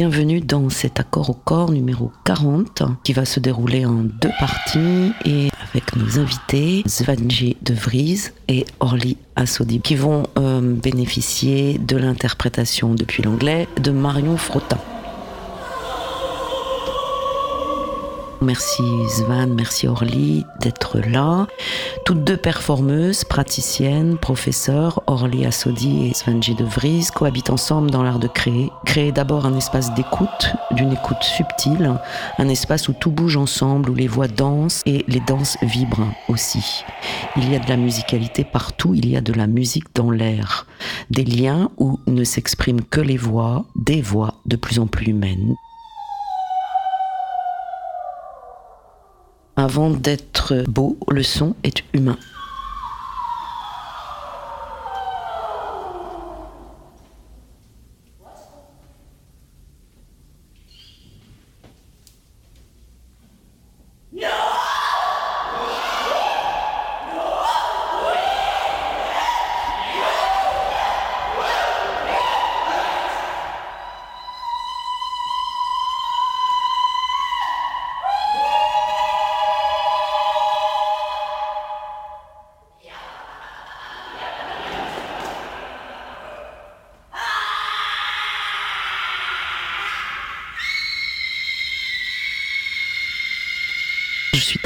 Bienvenue dans cet accord au corps numéro 40 qui va se dérouler en deux parties et avec nos invités Svanji de Vries et Orly Assodi qui vont euh, bénéficier de l'interprétation depuis l'anglais de Marion Frottin. Merci Svan, merci Orly d'être là. Toutes deux performeuses, praticiennes, professeurs, Orly Assodi et Svanji de Vries cohabitent ensemble dans l'art de créer. Créer d'abord un espace d'écoute, d'une écoute subtile, un espace où tout bouge ensemble, où les voix dansent et les danses vibrent aussi. Il y a de la musicalité partout, il y a de la musique dans l'air. Des liens où ne s'expriment que les voix, des voix de plus en plus humaines. Avant d'être beau, le son est humain.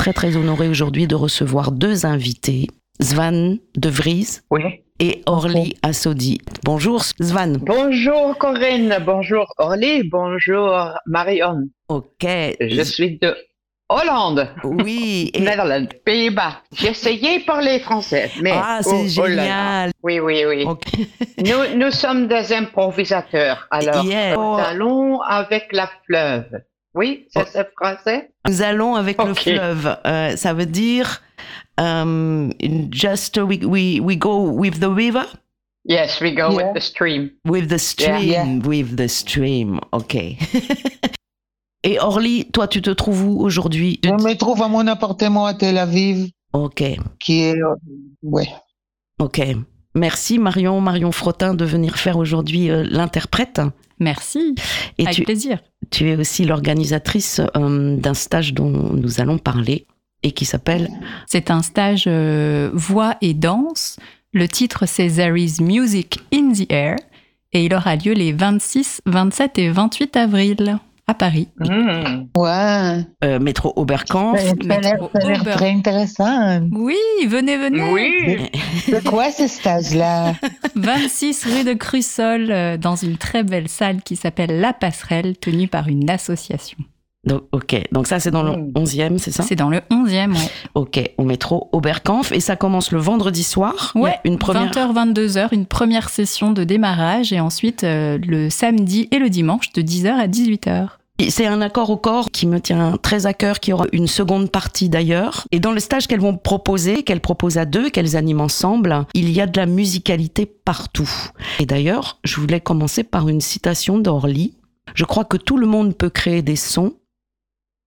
Très très honorée aujourd'hui de recevoir deux invités, Svan de Vries Oui. et Orly Assodi. Bonjour Svan. Bonjour Corinne, bonjour Orly, bonjour Marion. Ok. Je suis de Hollande, Oui. et- Netherlands, Pays-Bas. J'ai essayé de parler français, mais... Ah, c'est oh, oh génial. Oui, oui, oui. Nous, nous sommes des improvisateurs. Alors, Yeah. nous allons avec la fleuve. Oui, c'est c'est français Nous allons avec le fleuve. Euh, ça veut dire um, just we, we, we go with the river, Yes, we go Yeah. with the stream. with the stream, Yeah. with the stream. Ok. Et Orly, toi, tu te trouves où aujourd'hui? Je me trouve à mon appartement à Tel Aviv, Ok. qui est, euh, ouais. Ok. Merci Marion, Marion Frottin de venir faire aujourd'hui euh, l'interprète. Merci, Et avec tu, plaisir. tu es aussi l'organisatrice euh, d'un stage dont nous allons parler et qui s'appelle C'est un stage euh, voix et danse. Le titre, c'est There is Music in the Air. Et il aura lieu les 26, 27 et 28 avril à Paris. Hmm. Ouais. euh, Métro Oberkampf. Ça a l'air très intéressant. Oui, venez, venez. Oui, C'est quoi ce stage-là? 26 rue de Crussol, euh, dans une très belle salle qui s'appelle La Passerelle, tenue par une association. Donc, ok, donc ça c'est dans le Mm. 11e, c'est ça? C'est dans le 11e, ouais. Ok, au métro Oberkampf et ça commence le vendredi soir. Ouais, une première. 20h, 22h, une première session de démarrage et ensuite euh, le samedi et le dimanche de 10h à 18h. Et C'est un accord au corps qui me tient très à cœur, qui aura une seconde partie d'ailleurs. Et dans le stage qu'elles vont proposer, qu'elles proposent à deux, qu'elles animent ensemble, il y a de la musicalité partout. Et d'ailleurs, je voulais commencer par une citation d'Orly. Je crois que tout le monde peut créer des sons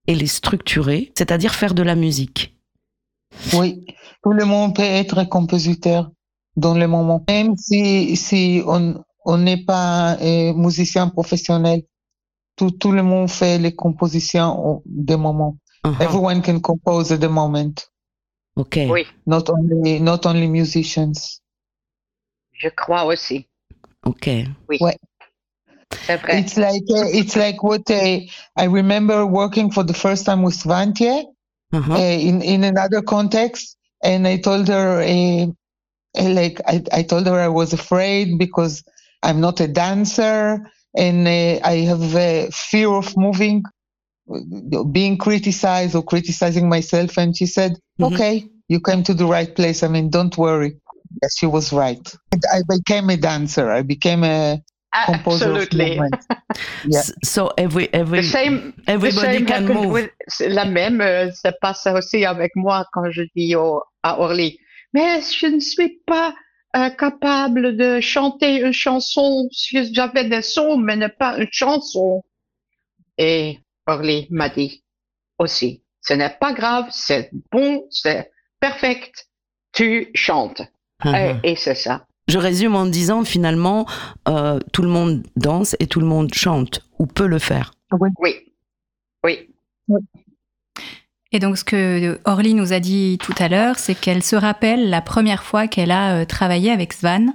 et les structurer, c'est-à-dire faire de la musique. Oui. Tout le monde peut être compositeur dans le moment. Même si, si on, on n'est pas euh, musicien professionnel, tout, tout le monde fait les compositions au- des moments. Uh-huh. Everyone can compose at the moment, Ok. oui, not only, not only musicians. je crois aussi. Ok. Oui. Ouais. C'est. It's like uh, it's like what uh, I remember working for the first time with Svantje Uh-huh. uh, in in another context, and I told her uh, uh, like I, I told her I was afraid because I'm not a dancer and uh, I have a fear of moving, uh, being criticized or criticizing myself. And she said, Mhm. "Okay, you came to the right place. I mean, don't worry." Yes, she was right. I became a dancer. I became a composer of Absolutely. movement. Yeah. So every every The same, the everybody same can move. with- la même euh, se passe aussi avec moi quand je dis au, à Orly. Mais je ne suis pas euh, capable de chanter une chanson. J'avais des sons, mais ne pas une chanson. Et Orly m'a dit aussi, ce n'est pas grave, c'est bon, c'est perfect. Tu chantes. Et, et c'est ça. Je résume en disant finalement, euh, tout le monde danse et tout le monde chante ou peut le faire. Oui. Oui. Et donc, ce que Orly nous a dit tout à l'heure, c'est qu'elle se rappelle la première fois qu'elle a euh, travaillé avec Svan.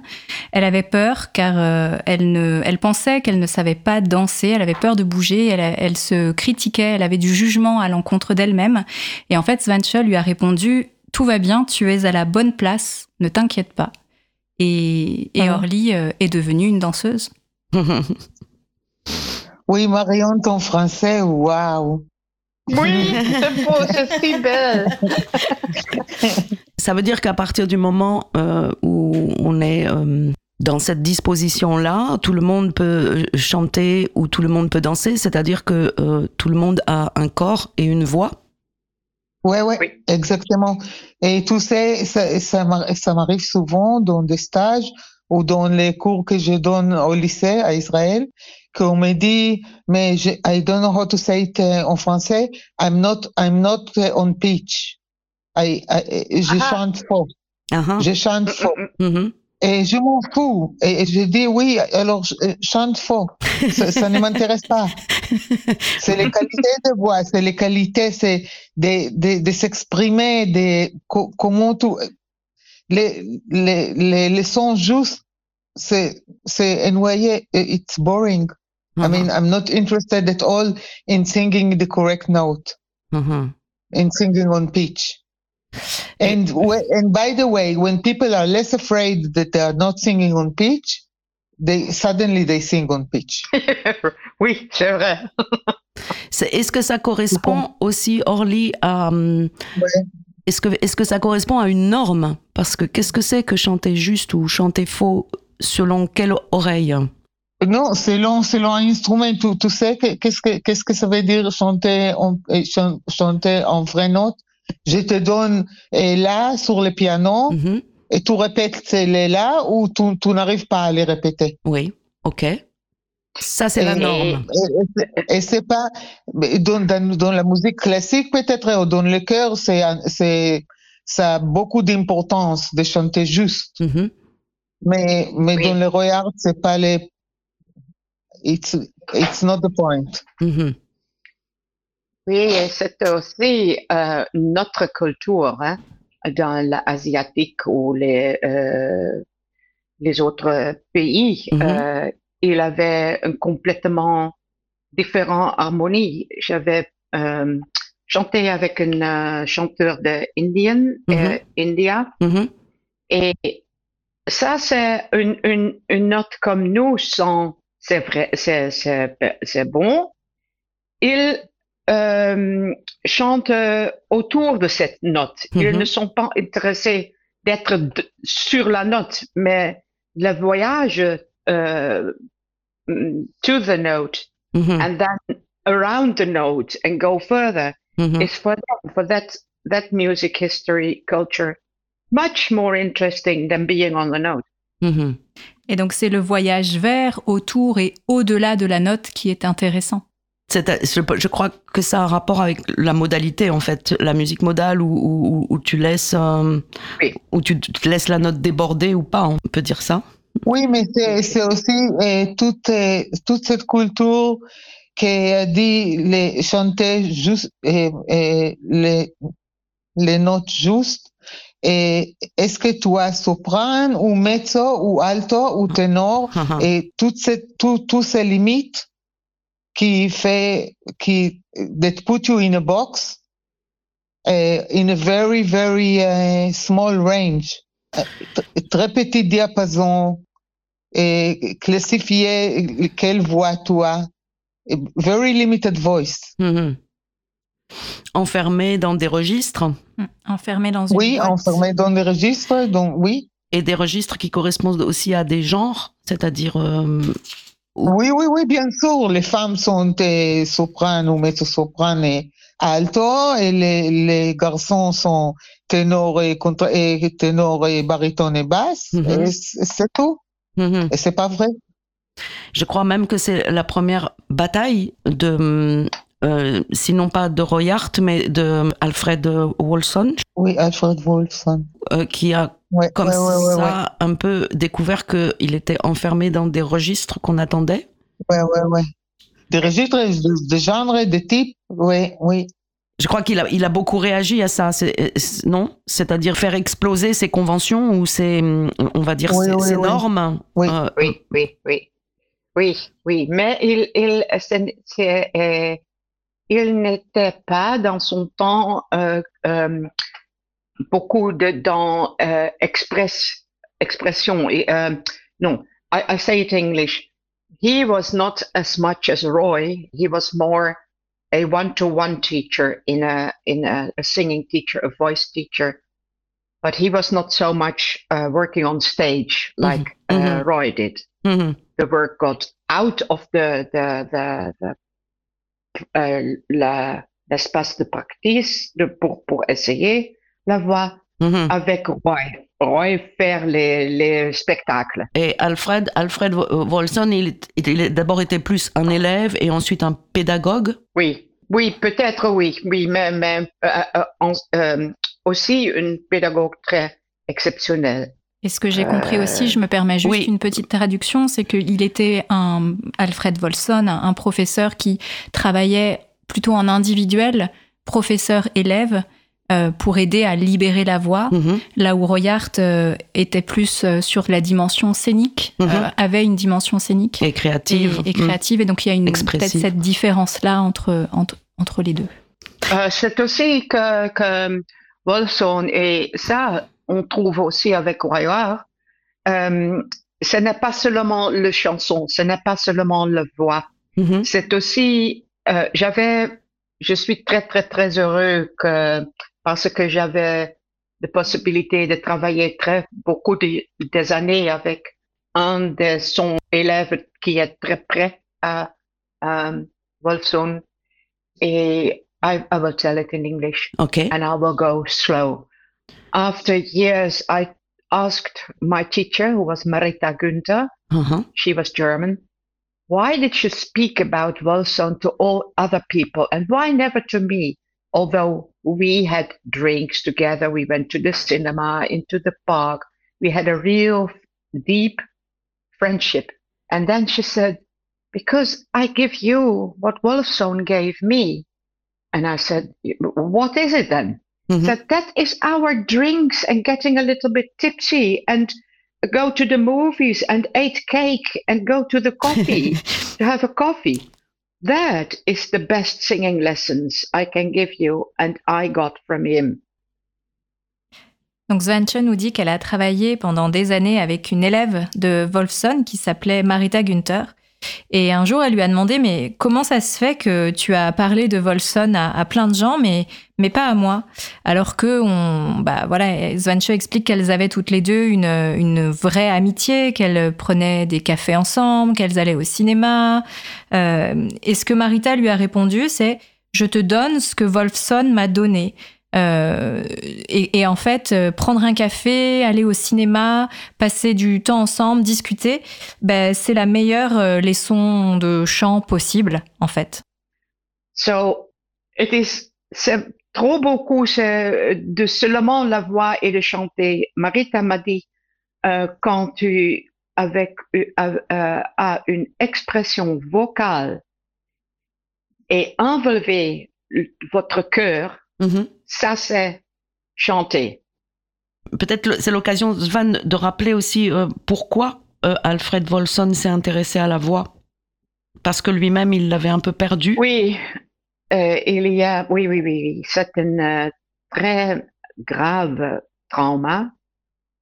Elle avait peur car euh, elle, ne, elle pensait qu'elle ne savait pas danser, elle avait peur de bouger, elle, elle se critiquait, elle avait du jugement à l'encontre d'elle-même. Et en fait, Svanche lui a répondu Tout va bien, tu es à la bonne place, ne t'inquiète pas. Et, et Ah. Orly euh, est devenue une danseuse. Oui, Marion, ton français, waouh. Oui, c'est beau, c'est si belle. Ça veut dire qu'à partir du moment euh, où on est euh, dans cette disposition-là, tout le monde peut chanter ou tout le monde peut danser, c'est-à-dire que euh, tout le monde a un corps et une voix. Ouais, ouais, Oui. exactement. Et tu sais, ça, ça m'ar- ça m'arrive souvent dans des stages ou dans les cours que je donne au lycée à Israël, qu'on me dit, mais je, I don't know how to say it euh, en français, I'm not, I'm not euh, on pitch. I, I- je Ah. chante faux. Ah, ah. Je chante faux. Et je m'en fous. Et je dis oui, alors euh, chante faux. Ça, ça ne m'intéresse pas. C'est les qualités de voix, c'est les qualités, c'est de, de, de s'exprimer, de co- comment tu, les, les, les, les sons justes, c'est, c'est envoyé, it's boring. I mean, I'm not interested at all in singing the correct note, Mhm. in singing on pitch. And and by the way, when people are less afraid that they are not singing on pitch, they suddenly they sing on pitch. oui, c'est vrai. Est-ce que ça correspond aussi, Orly, à... Est-ce que, est que ça correspond à une norme? Parce que qu'est-ce que c'est que chanter juste ou chanter faux Selon quelle oreille? Non, selon selon un instrument, tu, tu sais que- qu'est-ce que qu'est-ce que ça veut dire chanter en chanter en vraie note? Je te donne eh, là sur le piano Mhm. et tu répètes les là ou tu, tu n'arrives pas à les répéter? Oui, ok. Ça, c'est la Et- norme. Et, et c'est- et c'est pas dans, dans, dans la musique classique peut-être ou dans le chœur, c'est un- c'est ça a beaucoup d'importance de chanter juste. Mhm. Mais mais Oui. dans le royal, c'est pas les it's it's not the point. Mhm. Oui, c'est aussi euh, notre culture hein, dans l'asiatique ou les, euh, les autres pays. Mhm. euh, il avait un complètement différent harmonie. J'avais euh, chanté avec un euh, chanteur de Indian, euh, India, Mhm. et ça, c'est une, une, une note comme nous, c'est vrai, c'est, bon. Ils euh, chantent euh, autour de cette note. Ils Mhm. ne sont pas intéressés d'être d- sur la note, mais le voyage euh, mm, to the note Mhm. and then around the note and go further Mhm. is for them, for that that music history culture much more interesting than being on the note. Mhm. Et donc, c'est le voyage vers, autour et au-delà de la note qui est intéressant. Je, crois que ça a un rapport avec la modalité, en fait, la musique modale où, où- où tu laisses, euh, Oui. où tu laisses la note déborder ou pas, on peut dire ça? Oui, mais c'est aussi euh, toute, euh, toute cette culture qui a dit les, chanter juste les, les notes justes et est-ce que tu as soprano ou mezzo ou alto ou ténor? Et toutes ces tout, tous ces limites qui fait qui that put you in a box uh, in a very very uh, small range. T- très petit diapason et classifier quelle voix tu as. Very limited voice. Mhm. Enfermé dans des registres? Hmm, Enfermé dans une oui boîte. enfermé dans des registres donc oui. Et des registres qui correspondent aussi à des genres, c'est-à-dire euh, Oui, oui, oui, bien sûr. Les femmes sont euh, soprano ou mezzo-soprano et alto et les, les garçons sont ténor et, contre, et, ténor et baryton et basse. Mhm. C'est tout. mhm. Et c'est pas vrai. Je crois même que c'est la première bataille de, euh, sinon pas de Royart, mais de Alfred Wolson, Oui, Alfred Wolfson. euh, qui a Ouais, comme ouais, ouais, ouais, ça ouais. un peu découvert qu'il était enfermé dans des registres qu'on attendait. Ouais, ouais, ouais. Des registres, de, de genre, de type. Oui, oui. Je crois qu'il a, il a beaucoup réagi à ça, c'est- euh, c'est- non? C'est-à-dire faire exploser ces conventions ou ces, on va dire, Oui, ces, oui, ces oui. normes? Oui. Euh, Oui, oui, oui. Oui, oui, mais il, il, c'est- c'est, euh, il n'était pas dans son temps euh, euh, beaucoup de dans euh, express expression. et, euh, non, I, I say it in English. He was not as much as Roy. He was more a one-to-one teacher in a in a, a singing teacher, a voice teacher. But he was not so much uh, working on stage like uh, mhm. Roy did mhm. the work got out of the the the, the l'espace de practice de, pour pour essayer la voix Mhm. avec Roy. Roy faire les les spectacles. Et Alfred, Alfred Wo- Wolson, il, il a d'abord été plus un élève et ensuite un pédagogue? Oui, oui, peut-être oui, oui, mais mais euh, euh, euh, aussi une pédagogue très exceptionnelle. Et ce que j'ai compris aussi, je me permets juste oui. une petite traduction, c'est qu'il était un Alfred Wolson, un, un professeur qui travaillait plutôt en individuel, professeur-élève, euh, pour aider à libérer la voix, Mhm. là où Royart euh, était plus euh, sur la dimension scénique, Mhm. euh, avait une dimension scénique Et créative. et créative, et donc il y a une peut-être cette différence-là entre, entre, entre les deux. Euh, c'est aussi que, que et ça, on trouve aussi avec Royard, euh, ce n'est pas seulement le chanson, ce n'est pas seulement la voix, Mhm. c'est aussi, euh, j'avais, je suis très, très, très heureux que, parce que j'avais la possibilité de travailler très, beaucoup de, des années avec un de son élève qui est très près à, à Wolfson. Et I, I will tell it in English Ok. and I will go slow. After years, I asked my teacher, who was Marita Günther, Mhm. she was German, why did she speak about Wolfson to all other people and why never to me? Although we had drinks together, we went to the cinema, into the park, we had a real deep friendship. And then she said, because I give you what Wolfson gave me. And I said, what is it then? Mhm. That that is our drinks and getting a little bit tipsy and go to the movies and eat cake and go to the coffee to have a coffee. That is the best singing lessons I can give you and I got from him. Donc Svanche nous dit qu'elle a travaillé pendant des années avec une élève de Wolfson qui s'appelait Marita Günther. Et un jour, elle lui a demandé Mais comment ça se fait que tu as parlé de Wolfson à, à plein de gens, mais, mais pas à moi? Alors que, on, bah voilà, Svanche explique qu'elles avaient toutes les deux une, une vraie amitié, qu'elles prenaient des cafés ensemble, qu'elles allaient au cinéma. Euh, et ce que Marita lui a répondu, c'est Je te donne ce que Wolfson m'a donné. Euh, et, en fait, euh, prendre un café, aller au cinéma, passer du temps ensemble, discuter, ben, c'est la meilleure euh, leçon de chant possible, en fait. So c'est trop beaucoup de seulement la voix et de chanter. Marita m'a dit quand tu avec as une expression vocale et enlever votre cœur, Mhm. ça c'est chanter. peut-être c'est l'occasion, Svan, de rappeler aussi euh, pourquoi euh, Alfred Volson s'est intéressé à la voix. Parce que lui-même, il l'avait un peu perdu. Oui, euh, il y a, oui, oui, oui, c'est un très grave trauma.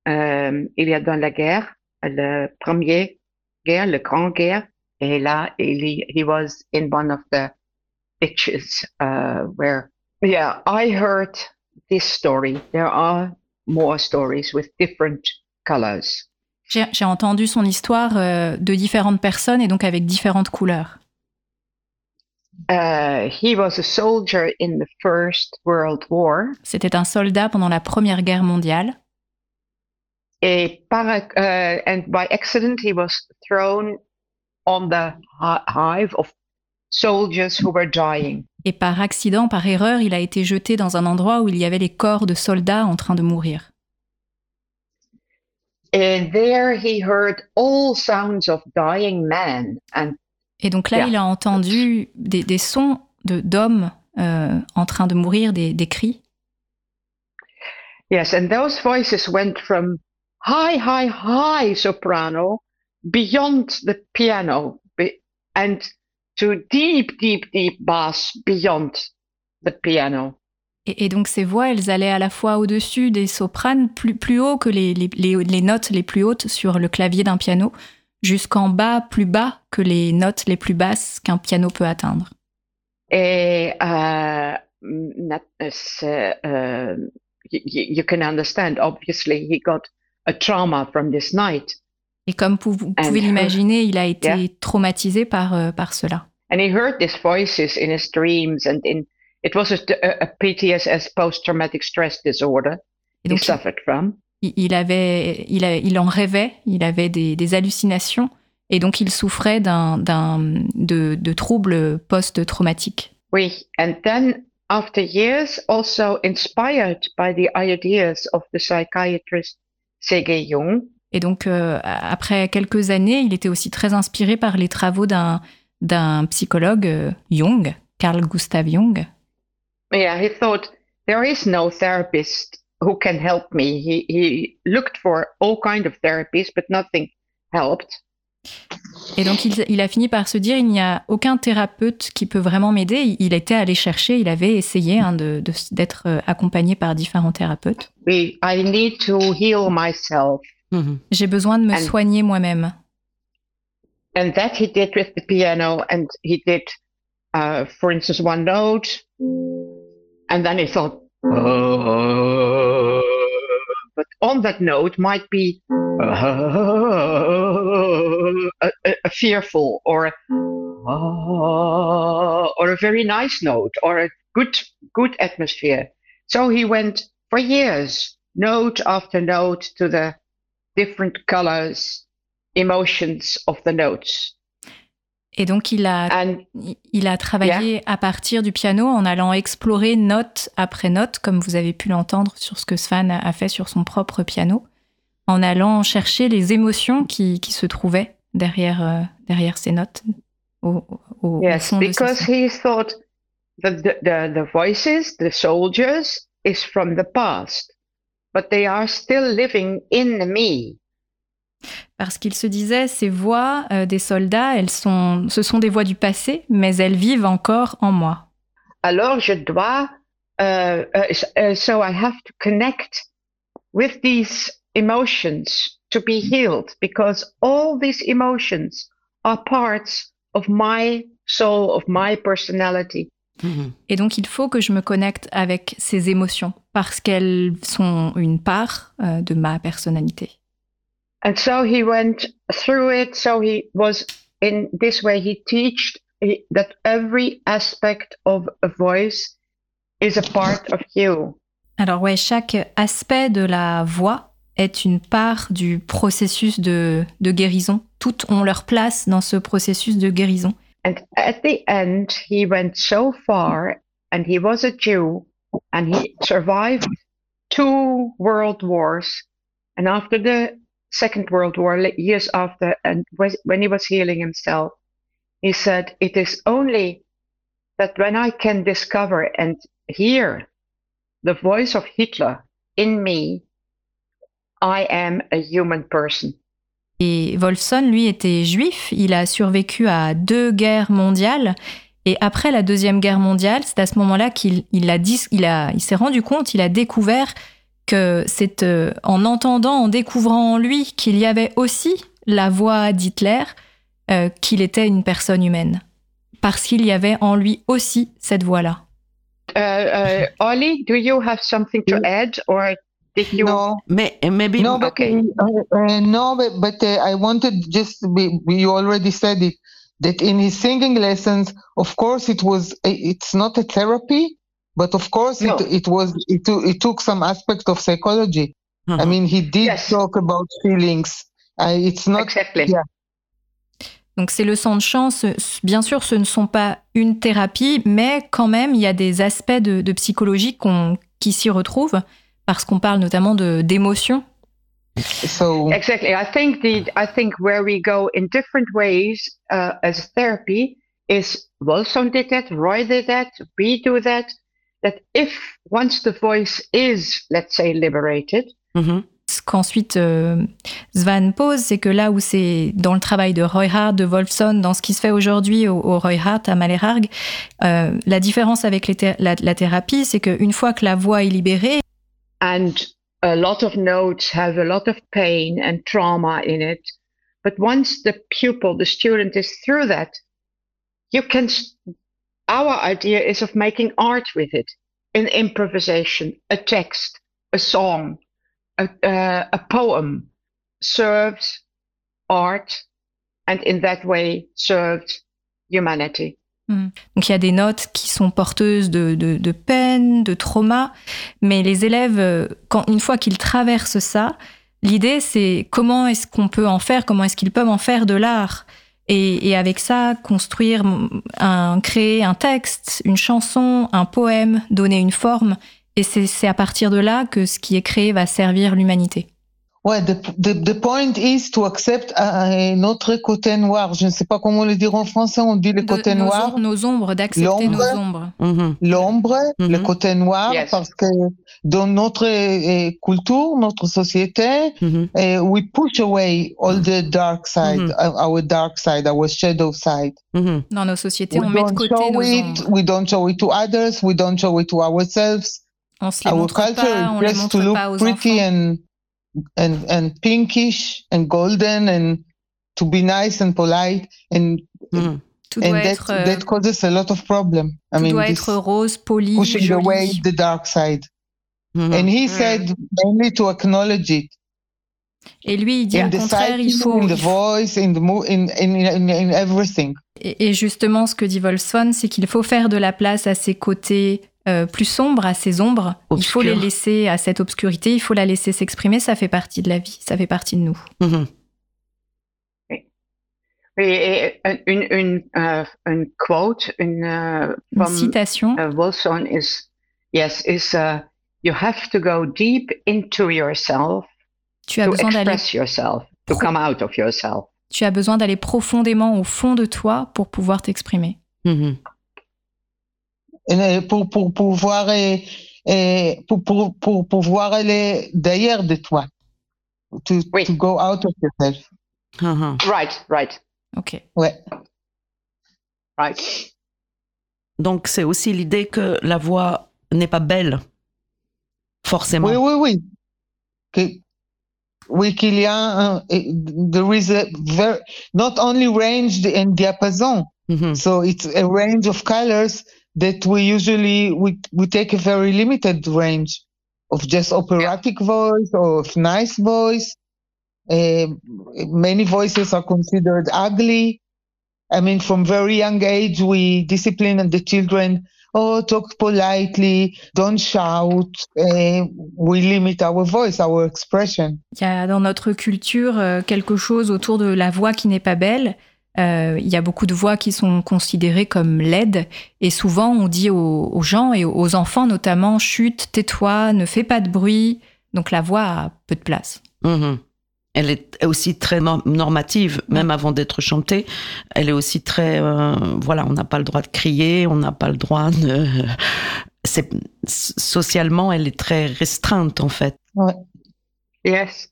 il y a dans la guerre, le premier guerre, le grand guerre, et là, il, he was in one of the ditches uh, where, yeah, I heard this story. There are more stories with different colors. J'ai entendu son histoire euh, de différentes personnes et donc avec différentes couleurs. Uh, he was a soldier in the First World War. C'était un soldat pendant la Première Guerre mondiale. Et par, uh, and by accident, he was thrown on the hive of soldiers who were dying. Et par accident, par erreur, il a été jeté dans un endroit où il y avait les corps de soldats en train de mourir. And there he heard all sounds of dying men. And, Et donc là, Yeah. il a entendu des, des sons de- d'hommes euh, en train de mourir, des, des cris. yes, and those voices went from high, high, high soprano beyond the piano and to deep, deep, deep bass beyond the piano. Et, et donc ces voix, elles allaient à la fois au-dessus des sopranes, plus, plus haut que les, les- les- les notes les plus hautes sur le clavier d'un piano, jusqu'en bas, plus bas que les notes les plus basses qu'un piano peut atteindre. Et uh, not, uh, uh, you, you can understand, obviously, he got a trauma from this night. Et comme vous, pouvez her- l'imaginer, il a été Yeah. traumatisé par, euh, par cela. And he heard these voices in his dreams, and in it was a, a PTSS, post-traumatic stress disorder, he suffered from. il, il avait, il, a- il en rêvait, il avait des, des hallucinations, et donc il souffrait d'un, d'un, de, de troubles post-traumatiques. We and then after years, also inspired by the ideas of the psychiatrist. Jung, Et donc, euh, après quelques années, il était aussi très inspiré par les travaux d'un, d'un psychologue, euh, Jung, Carl Gustav Jung. yeah, he thought there is no therapist who can help me. He he looked for all kind of therapies, but nothing helped. Et donc, il, il a fini par se dire, il n'y a aucun thérapeute qui peut vraiment m'aider. Il, il était allé chercher, il avait essayé hein, de, de- d'être euh, accompagné par différents thérapeutes. We I need to heal myself, Mhm. J'ai besoin de me And- soigner moi-même. And that he did with the piano. And he did, uh, for instance, one note, and then he thought, "Oh," but on that note might be a, a, a fearful or a, or a very nice note or a good good atmosphere. So he went for years, note after note, to the different colors, emotions of the notes. Et donc, il a, And il a travaillé à partir du piano en allant explorer note après note, comme vous avez pu l'entendre sur ce que Svan a fait sur son propre piano, en allant chercher les émotions qui, qui se trouvaient derrière, euh, derrière ces notes, au, au- au yes, son de ces because sons. he thought that the, the, the voices, the soldiers, is from the past, but they are still living in me. Parce qu'il se disait, ces voix euh, des soldats, elles sont, ce sont des voix du passé, mais elles vivent encore en moi. Alors je dois, uh, so I have to connect with these emotions to be healed because all these emotions are parts of my soul, of my personality. Mhm. Et donc, il faut que je me connecte avec ces émotions, parce qu'elles sont une part euh, de ma personnalité. And so he went through it. So he was in this way, he taught that every aspect of a voice is a part of you. Alors ouais, chaque aspect de la voix est une part du processus de, de guérison. Toutes ont leur place dans ce processus de guérison. And at the end, he went so far and he was a Jew and he survived two world wars. And after the Second World War, years after, and when he was healing himself, he said, It is only that when I can discover and hear the voice of Hitler in me, I am a human person. Et Wolfson, lui, était juif. Il a survécu à deux guerres mondiales. Et après la Deuxième Guerre mondiale, c'est à ce moment-là qu'il il a, il il s'est rendu compte, il a découvert que c'est euh, en entendant, en découvrant en lui qu'il y avait aussi la voix d'Hitler, euh, qu'il était une personne humaine. Parce qu'il y avait en lui aussi cette voix-là. Uh, uh, Ollie, do you have something to add or did you? No, maybe no, but, Okay. uh, uh, no, but, but uh, I wanted just to be, you already said it that in his singing lessons, of course, it was it's not a therapy, but of course, No. it it was it, to- it took some aspect of psychology. I Mhm. mean, he did Yes. talk about feelings. Uh, it's not Exactly. Yeah. Donc ces leçons de chant, ce- bien sûr, ce ne sont pas une thérapie, mais quand même, il y a des aspects de, de psychologie qu'on- qui s'y retrouvent, parce qu'on parle notamment de- d'émotions. so. Exactly. I think the I think where we go in different ways uh, as therapy is Wolfson did that, Roy did that, we do that. That if once the voice is, let's say, liberated, Mhm. Ce qu'ensuite euh, Svan pose, c'est que là où c'est dans le travail de Roy Hart, de Wolfson, dans ce qui se fait aujourd'hui au, au Roy Hart à Malherargue, euh, la différence avec les thé- la, la thérapie, c'est qu'une fois que la voix est libérée, and a lot of notes have a lot of pain and trauma in it. But once the pupil, the student is through that, you can, our idea is of making art with it, an improvisation, a text, a song, a, uh, a poem serves art and in that way serves humanity. Donc il y a des notes qui sont porteuses de, de, de peine, de trauma, mais les élèves, euh, quand, une fois qu'ils traversent ça, l'idée c'est comment est-ce qu'on peut en faire, comment est-ce qu'ils peuvent en faire de l'art? Et, avec ça, construire, un, créer un texte, une chanson, un poème, donner une forme. Et c'est à partir de là que ce qui est créé va servir l'humanité. Ouais, the, the, the point is to accept uh, notre côté noir. Je ne sais pas comment le dire en français. On dit le côté nos, noir. om- nos ombres, d'accepter nos L'ombre. ombres. Mhm. l'ombre, le Mhm. côté noir, Yes. parce que dans notre euh, culture, notre société, Mhm. uh, we push away all the dark side, Mhm. uh, our dark side, our shadow side. Dans nos sociétés, We on met de côté nos it. ombres. We don't show it to others. We don't show it to ourselves. On se les Our montre culture pas, on les to montre look pas aux pretty enfants. and and and pinkish and golden and to be nice and polite and Mhm. Tout and doit that être, euh, that causes a lot of problem. I tout mean, doit être rose, poli, pushing joli. away the dark side. Mhm. And he Mm. said mainly to acknowledge it Et lui, il dit in au the contraire, il faut. in the voice, in the mo- in, in, in, in everything. Et et justement, ce que dit Wolfson, c'est qu'il faut faire de la place à ses côtés euh, plus sombres, à ses ombres. Il faut les laisser à cette obscurité, il faut la laisser s'exprimer. Ça fait partie de la vie, ça fait partie de nous. Mhm. Et- et Une, une, uh, une quote, une, uh, Une from citation. uh, Wilson is, yes, is uh, you have to go deep into yourself Tu as to besoin d'aller, express yourself, to come out of yourself. tu as besoin d'aller profondément au fond de toi pour pouvoir t'exprimer. Mhm. Et, euh, pour, pour pouvoir, euh, euh, pour, pour, pour pouvoir aller derrière de toi. To, Oui. to go out of yourself. Mhm. Right, right, Ok. Ouais. right. Donc c'est aussi l'idée que la voix n'est pas belle, forcément. Oui, oui, oui. Que, oui, qu'il y a un, there is a very, not only range and diapason. Mhm. So it's a range of colors that we usually we, we take a very limited range of just operatic voice or of nice voice. Uh, many voices are considered ugly. I mean, from very young age, we discipline the children. Oh, talk politely, don't shout. Uh, we limit our voice, our expression. Il y a dans notre culture euh, quelque chose autour de la voix qui n'est pas belle. Euh, il y a beaucoup de voix qui sont considérées comme laides. Et souvent, on dit aux, aux gens et aux enfants notamment chute, tais-toi, ne fais pas de bruit. Donc la voix a peu de place. Mhm. Elle est aussi très no- normative, même avant d'être chantée. Elle est aussi très, euh, voilà, on n'a pas le droit de crier, on n'a pas le droit de. C'est socialement, elle est très restreinte en fait. Yes.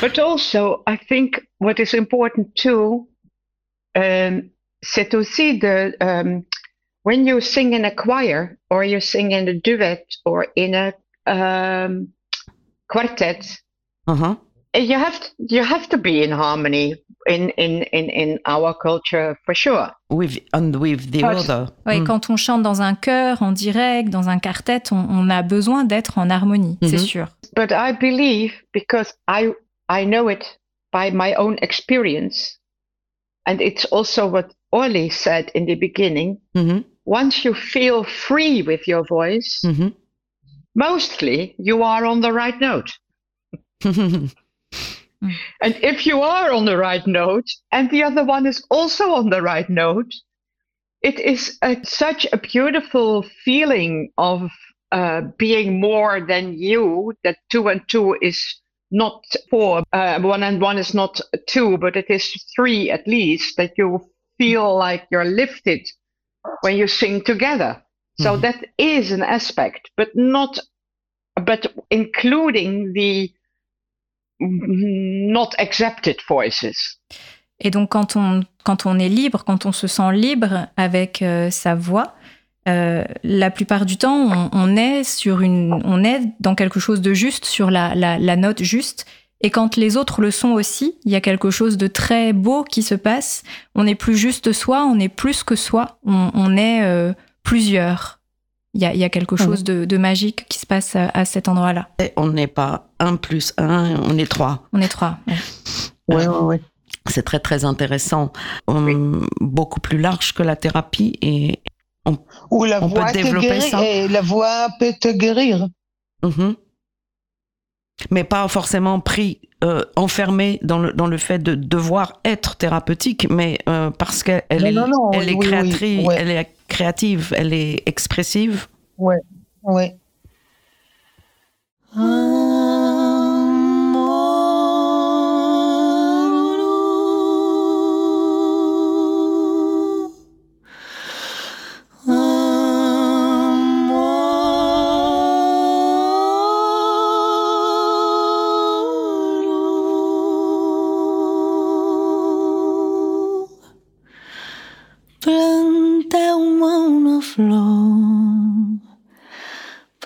But also, I think what is important too, um, c'est aussi de um, when you sing in a choir or you sing in a duet or in a um, quartet, Uh-huh. you have to, you have to be in harmony in, in, in, in our culture for sure. With, and with the But- other. Ouais, Mm. Quand on chante dans un chœur, en direct, dans un quartet, on, on a besoin d'être en harmonie, c'est Mhm. sûr. But I believe because I I know it by my own experience, and it's also what Orly said in the beginning. Mhm. Once you feel free with your voice, Mhm. mostly you are on the right note. And if you are on the right note and the other one is also on the right note, it is a, such a beautiful feeling of uh, being more than you, that two and two is not four, uh, one and one is not two, but it is three at least, that you feel like you're lifted when you sing together. So Mhm. that is an aspect, but not, but including the not accepted voices. Et donc quand on, quand on est libre, quand on se sent libre avec euh, sa voix, euh, la plupart du temps, on, on est sur une, on est dans quelque chose de juste, sur la, la, la note juste. Et quand les autres le sont aussi, il y a quelque chose de très beau qui se passe. On n'est plus juste soi, on est plus que soi, on, on est euh, plusieurs. Il y a, il y a quelque chose de, de magique qui se passe à, à cet endroit-là. On n'est pas un plus un, on est trois. On est trois. ouais. Oui, oui, oui. C'est très très intéressant, beaucoup plus large que la thérapie et Ou la On peut voix te développer ça? et la voix peut te guérir. Mhm. mais pas forcément pris euh, enfermé dans le dans le fait de devoir être thérapeutique, mais euh, parce qu'elle est non, non, elle est oui, oui, créatrice, ouais. elle est créative, elle est expressive. Oui. Planteu-me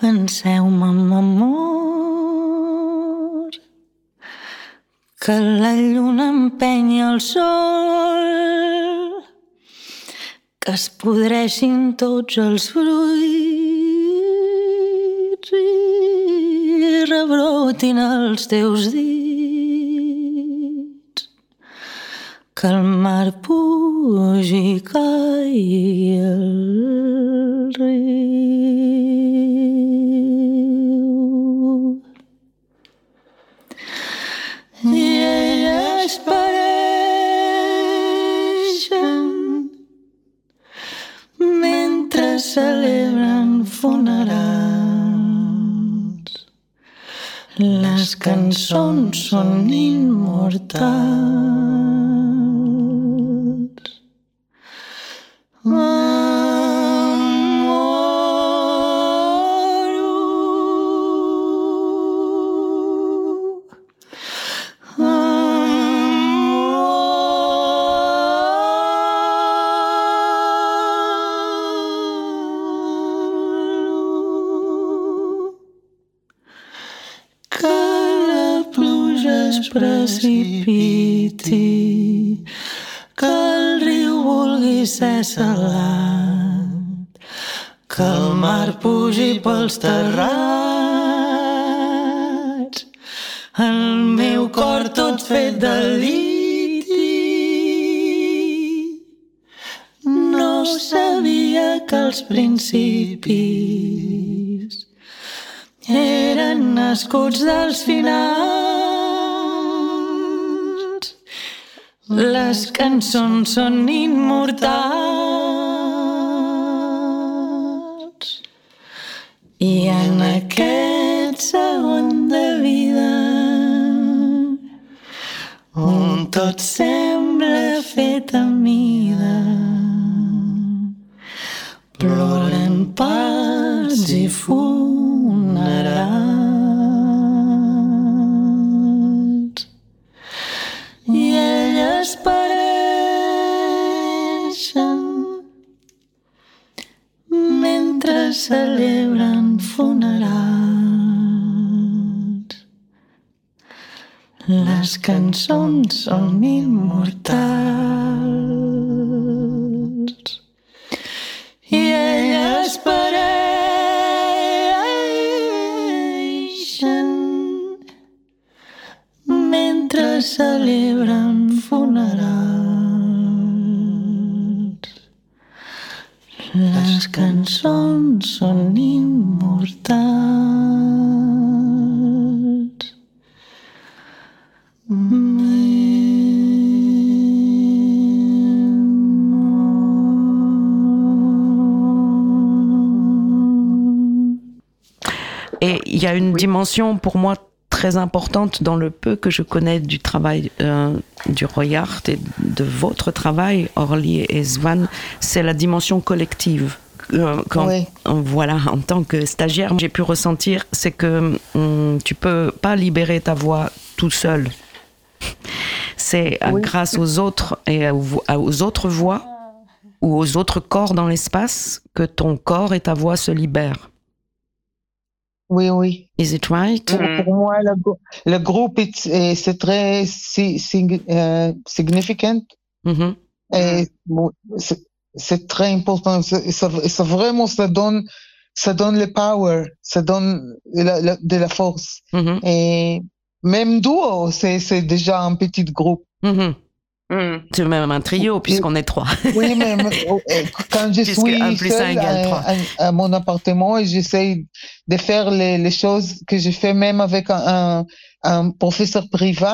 penseu-me amb amor, que la lluna empenya el sol, que es podreixin tots els fruits i rebrotin els teus dits. Que el mar pugi i caigui son inmortales. Pels terrats, el meu cor tot fet de liti. No sabia que els principis eren nascuts dels finals. Les cançons són immortals. Cançons són immortals Et il y a une dimension pour moi très importante dans le peu que je connais du travail euh, du Royart et de votre travail, Orly et Svan, c'est la dimension collective. Euh, Quand, Oui. voilà, en tant que stagiaire, j'ai pu ressentir, c'est que hum, tu peux pas libérer ta voix tout seul. C'est euh, Oui. grâce aux autres et aux, aux autres voix ou aux autres corps dans l'espace que ton corps et ta voix se libèrent. Oui, oui. Is it right? Pour, Mhm. pour moi, le, le groupe, c'est très si, si- euh, significant. Et bon, c'est- très important. Ça, vraiment, ça donne, ça donne le power, ça donne la- la- de la force. Mhm. Et même duo, c'est déjà un petit groupe. Mhm. Hmm. C'est même un trio puisqu'on est trois. Oui, mais mais, euh, quand je suis un plus un seule à, à- à mon appartement et j'essaie de faire les, les choses que je fais même avec un, un, un professeur privé,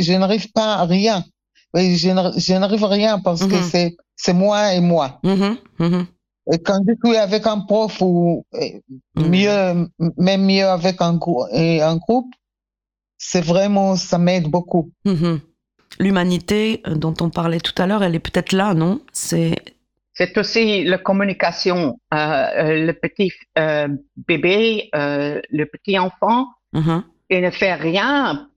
je n'arrive pas à rien. Je n'ar- je n'arrive à rien parce que Mhm. c'est c'est moi et moi. Mhm. Mhm. Et quand je suis avec un prof ou Mhm. mieux, même mieux avec un, un groupe, c'est vraiment, ça m'aide beaucoup. L'humanité euh, dont on parlait tout à l'heure, elle est peut-être là, non? C'est C'est aussi la communication. Euh, euh, le petit euh, bébé, euh, le petit enfant, Mhm. il ne fait rien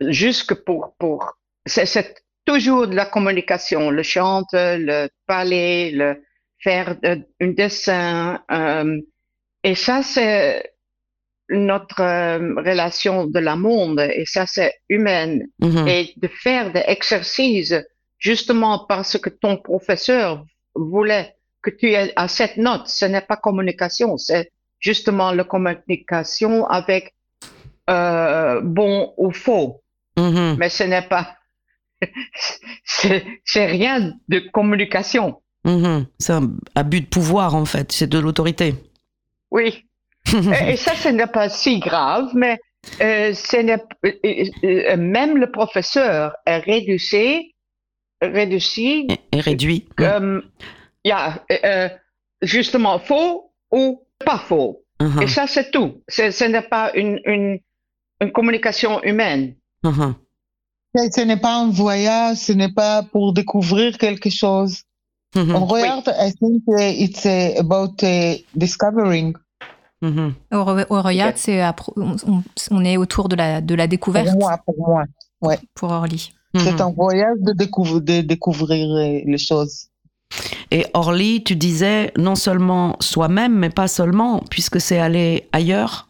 jusque pour pour. C'est, toujours de la communication. Le chante, le parler, le faire un dessin. et ça, c'est notre euh, relation de la monde. Et ça, c'est humaine. Mhm. et de faire des exercices justement parce que ton professeur voulait que tu aies à cette note. Ce n'est pas communication, c'est justement la communication avec euh, bon ou faux. Mhm. Mais ce n'est pas, c'est rien de communication. Mhm. C'est un abus de pouvoir en fait, c'est de l'autorité. Oui. Et, ça, ce n'est pas si grave, mais euh, ce n'est euh, euh, même le professeur est réduit, réduit Et, réduit. comme, ja, euh, justement faux ou pas faux. Mhm. Et ça, c'est tout. C'est- Ce n'est pas une, une, une communication humaine. Et Ce n'est pas un voyage, ce n'est pas pour découvrir quelque chose. Mhm. On regarde, I think uh, it's uh, about uh, discovering. Au Royat, c'est on, est autour de la, de la découverte Pour moi, pour moi. pour Orly. C'est Mhm. un voyage de, découvrir de découvrir les choses. Et Orly, tu disais non seulement soi-même, mais pas seulement, puisque c'est aller ailleurs?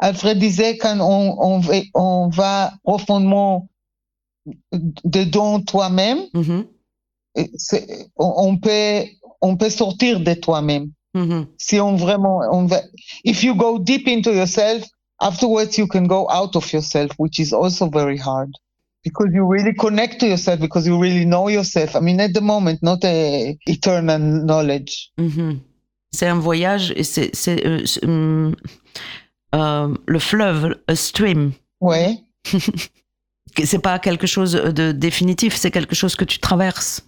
Alfred disait quand on, on, va, on va profondément dedans toi-même, Mhm. et c'est- on, on peut, on peut sortir de toi-même. Mhm. Si on vraiment, on va, if you go deep into yourself, afterwards you can go out of yourself, which is also very hard. Because you really connect to yourself, because you really know yourself. I mean, at the moment, not a eternal knowledge. Mhm. C'est un voyage et c'est c'est, euh, hum, euh, le fleuve, a stream. Ouais. C'est pas quelque chose de définitif, c'est quelque chose que tu traverses.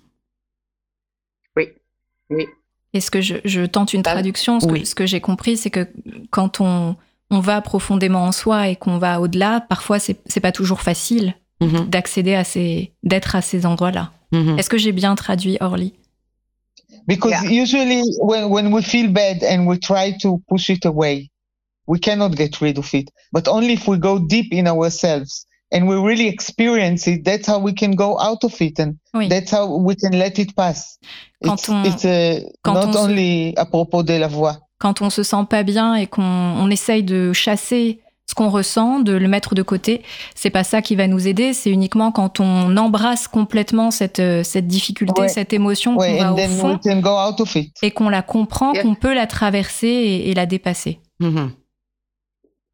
Oui. Est-ce que je, je tente une Bah, traduction Ce que, oui. ce que j'ai compris, c'est que quand on, on va profondément en soi et qu'on va au-delà, parfois c'est c'est pas toujours facile Mhm. d'accéder à ces, d'être à ces endroits-là. Mhm. Est-ce que j'ai bien traduit Orly? Because Yeah. usually when, when we feel bad and we try to push it away, we cannot get rid of it. But only if we go deep in ourselves and we really experience it, that's how we can go out of it and Oui. that's how we can let it pass. Quand it's on- it's uh, quand not on se- only à propos de la voix. quand on se sent pas bien et qu'on on essaye de chasser ce qu'on ressent, de le mettre de côté, c'est pas ça qui va nous aider. C'est uniquement quand on embrasse complètement cette, euh, cette difficulté, Ouais. cette émotion qu'on Ouais, va and au then fond we can go out of it. et qu'on la comprend, Yeah. qu'on peut la traverser et, et la dépasser. Mhm.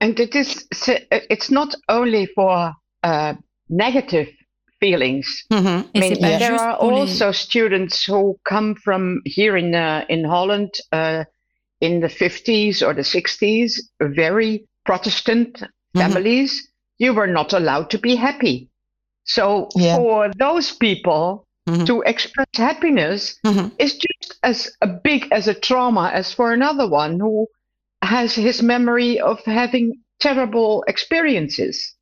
And it is, it's not only for uh, negative feelings. Mhm. I mean, pas there are also students who come from here in uh, in Holland uh, in the 50s or the 60s, very Protestant Mhm. families. You were not allowed to be happy. So Yeah. for those people Mhm. to express happiness Mhm. is just as a big as a trauma as for another one who has his memory of having terrible experiences.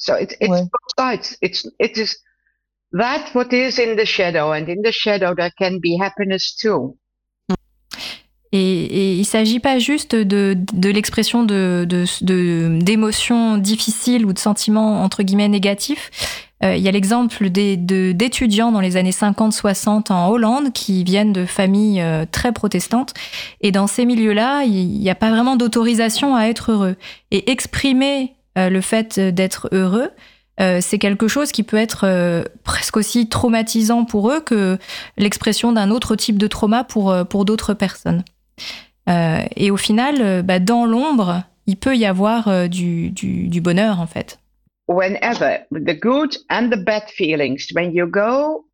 So it's it's Ouais. both sides. It's it is that what is in the shadow, and in the shadow there can be happiness too. Et, et il s'agit pas juste de, de l'expression de, d'émotions difficiles ou de sentiments entre guillemets négatifs. Euh, il y a l'exemple d'étudiants dans les années 50-60 en Hollande qui viennent de familles euh, très protestantes. Et dans ces milieux-là, il n'y a pas vraiment d'autorisation à être heureux. Et exprimer le fait d'être heureux, euh, c'est quelque chose qui peut être euh, presque aussi traumatisant pour eux que l'expression d'un autre type de trauma pour, euh, pour d'autres personnes. Euh, et au final, euh, bah, dans l'ombre, il peut y avoir euh, du, du, du bonheur en fait. Whenever the good and the bad feelings, when you go